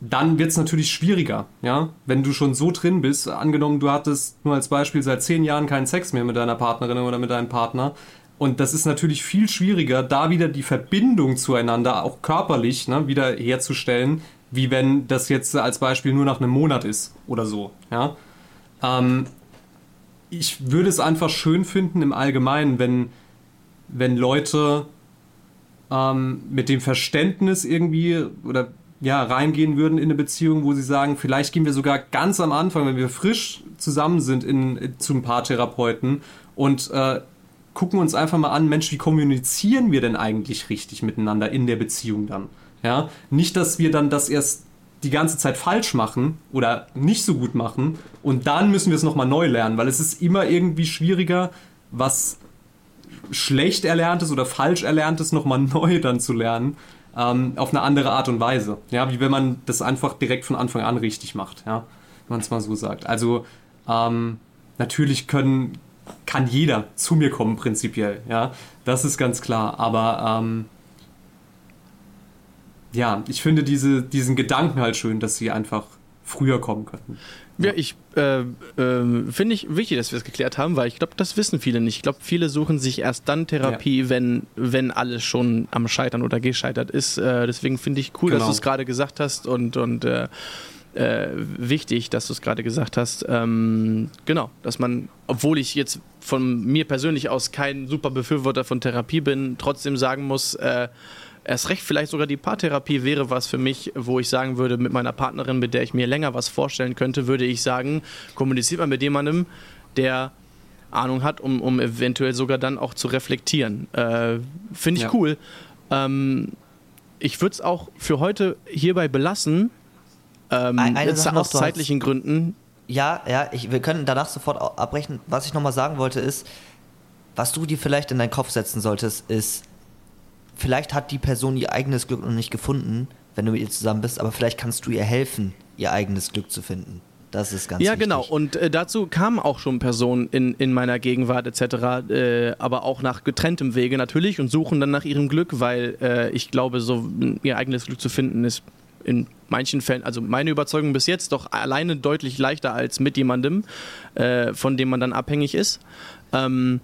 dann wird es natürlich schwieriger, ja. Wenn du schon so drin bist, angenommen, du hattest nur als Beispiel seit zehn Jahren keinen Sex mehr mit deiner Partnerin oder mit deinem Partner. Und das ist natürlich viel schwieriger, da wieder die Verbindung zueinander, auch körperlich, ne, wieder herzustellen, wie wenn das jetzt als Beispiel nur nach einem Monat ist oder so, ja. Ähm, ich würde es einfach schön finden im Allgemeinen, wenn, wenn Leute ähm, mit dem Verständnis irgendwie oder ja, reingehen würden in eine Beziehung, wo sie sagen, vielleicht gehen wir sogar ganz am Anfang, wenn wir frisch zusammen sind, in, zum Paartherapeuten und äh, gucken uns einfach mal an, Mensch, wie kommunizieren wir denn eigentlich richtig miteinander in der Beziehung dann? Ja, nicht, dass wir dann das erst die ganze Zeit falsch machen oder nicht so gut machen und dann müssen wir es nochmal neu lernen, weil es ist immer irgendwie schwieriger, was schlecht erlerntes oder falsch erlerntes nochmal [LAUGHS] neu dann zu lernen, ähm, auf eine andere Art und Weise. Ja, wie wenn man das einfach direkt von Anfang an richtig macht, ja, wenn man es mal so sagt. Also ähm, natürlich können, kann jeder zu mir kommen prinzipiell, ja, das ist ganz klar, aber ähm, ja, ich finde diese, diesen Gedanken halt schön, dass sie einfach früher kommen könnten. Ja, ich äh, äh, finde ich wichtig, dass wir es geklärt haben, weil ich glaube, das wissen viele nicht. Ich glaube, viele suchen sich erst dann Therapie, ja. wenn, wenn alles schon am Scheitern oder gescheitert ist. Äh, deswegen finde ich cool, genau. dass du es gerade gesagt hast und, und äh, äh, wichtig, dass du es gerade gesagt hast. Ähm, genau, dass man, obwohl ich jetzt von mir persönlich aus kein super Befürworter von Therapie bin, trotzdem sagen muss, äh, erst recht vielleicht sogar die Paartherapie wäre was für mich, wo ich sagen würde, mit meiner Partnerin, mit der ich mir länger was vorstellen könnte, würde ich sagen, kommuniziert man mit jemandem, der Ahnung hat, um, um eventuell sogar dann auch zu reflektieren. Äh, Finde ich ja. cool. Ähm, ich würde es auch für heute hierbei belassen. Ähm, Eine jetzt aus zeitlichen Gründen. Ja, ja, ich, wir können danach sofort abbrechen. Was ich nochmal sagen wollte ist, was du dir vielleicht in deinen Kopf setzen solltest, ist, vielleicht hat die Person ihr eigenes Glück noch nicht gefunden, wenn du mit ihr zusammen bist, aber vielleicht kannst du ihr helfen, ihr eigenes Glück zu finden. Das ist ganz Ja, wichtig. genau. Und äh, dazu kamen auch schon Personen in, in meiner Gegenwart etc., äh, aber auch nach getrenntem Wege natürlich und suchen dann nach ihrem Glück, weil äh, ich glaube, so ihr eigenes Glück zu finden ist in manchen Fällen, also meine Überzeugung bis jetzt, doch alleine deutlich leichter als mit jemandem, äh, von dem man dann abhängig ist. Ähm,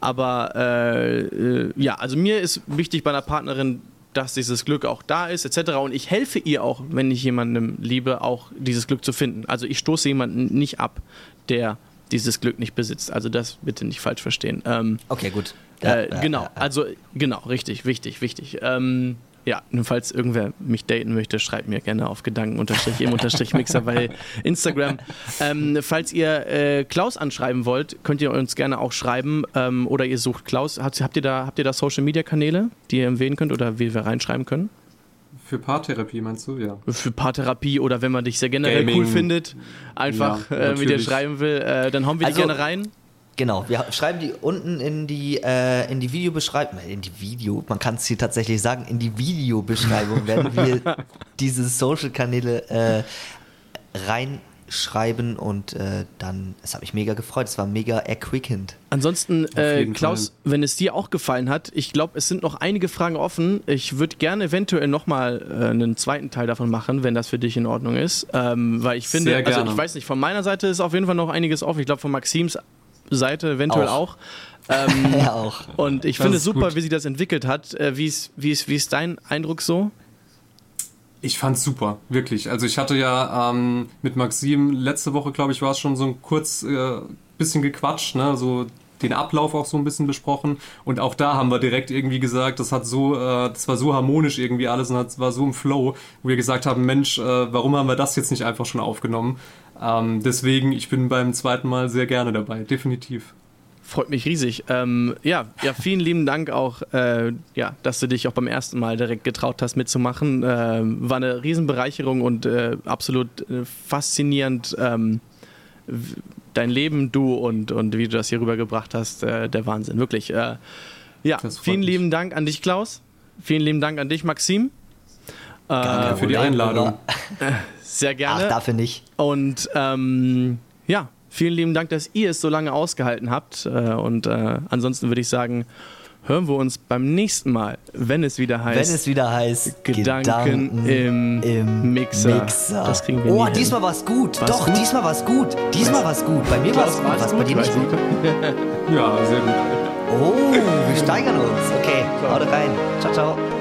aber äh, äh, ja, also mir ist wichtig bei einer Partnerin, dass dieses Glück auch da ist, etc. Und ich helfe ihr auch, wenn ich jemandem liebe, auch dieses Glück zu finden. Also ich stoße jemanden nicht ab, der dieses Glück nicht besitzt. Also das bitte nicht falsch verstehen. Ähm, okay, gut. Ja, äh, genau, ja, ja, also genau, richtig, wichtig, wichtig. Ähm, ja, nur falls irgendwer mich daten möchte, schreibt mir gerne auf Gedanken-im-Mixer bei Instagram. [LAUGHS] Ähm, falls ihr äh, Klaus anschreiben wollt, könnt ihr uns gerne auch schreiben ähm, oder ihr sucht Klaus. Habt, habt, ihr da, habt ihr da Social-Media-Kanäle, die ihr empfehlen könnt oder wie wir reinschreiben können? Für Paartherapie meinst du, ja? Für Paartherapie oder wenn man dich sehr generell Gaming. cool findet, einfach ja, äh, mit dir schreiben will, äh, dann hauen wir also, die gerne rein. Genau, wir schreiben die unten in die, äh, in die Videobeschreibung, in die Video, man kann es hier tatsächlich sagen, in die Videobeschreibung werden wir [LAUGHS] diese Social-Kanäle äh, reinschreiben und äh, dann, es hat mich mega gefreut, es war mega erquickend. Ansonsten, äh, Klaus, Fall. wenn es dir auch gefallen hat, ich glaube, es sind noch einige Fragen offen. Ich würde gerne eventuell nochmal äh, einen zweiten Teil davon machen, wenn das für dich in Ordnung ist. Ähm, weil ich finde, also ich weiß nicht, von meiner Seite ist auf jeden Fall noch einiges offen. Ich glaube, von Maxims Seite eventuell auch. auch. Ähm, [LAUGHS] ja, auch. Und ich das finde es super, gut. wie sie das entwickelt hat. Äh, wie, ist, wie, ist, wie ist dein Eindruck so? Ich fand's super, wirklich. Also ich hatte ja ähm, mit Maxim letzte Woche, glaube ich, war es schon so ein kurz äh, bisschen gequatscht, ne? So den Ablauf auch so ein bisschen besprochen und auch da haben wir direkt irgendwie gesagt, das hat so, äh, das war so harmonisch irgendwie alles und das war so im Flow, wo wir gesagt haben, Mensch, äh, warum haben wir das jetzt nicht einfach schon aufgenommen? Ähm, deswegen, ich bin beim zweiten Mal sehr gerne dabei, definitiv. Freut mich riesig. Ähm, ja, ja, vielen lieben Dank auch, äh, ja, dass du dich auch beim ersten Mal direkt getraut hast mitzumachen. Äh, war eine Riesenbereicherung und äh, absolut äh, faszinierend. Ähm, dein Leben, du und, und wie du das hier rübergebracht hast, äh, der Wahnsinn, wirklich. Äh, ja, vielen mich. lieben Dank an dich, Klaus. Vielen lieben Dank an dich, Maxim. Danke für die Einladung. [LAUGHS] Sehr gerne. Ach, dafür nicht. Und ähm, ja, Vielen lieben Dank, dass ihr es so lange ausgehalten habt. Äh, und äh, ansonsten würde ich sagen, hören wir uns beim nächsten Mal, wenn es wieder heißt. Wenn es wieder heißt Gedanken, im, im Mixer. Mixer. Das kriegen wir Oh, nie diesmal hin. war's gut. War's Doch, gut? diesmal war's gut. Diesmal war's gut. Bei mir war's gut. War's Was bei dir nicht gut? [LAUGHS] Ja, sehr gut. Oh, wir steigern uns. Okay, haut rein. Ciao, ciao.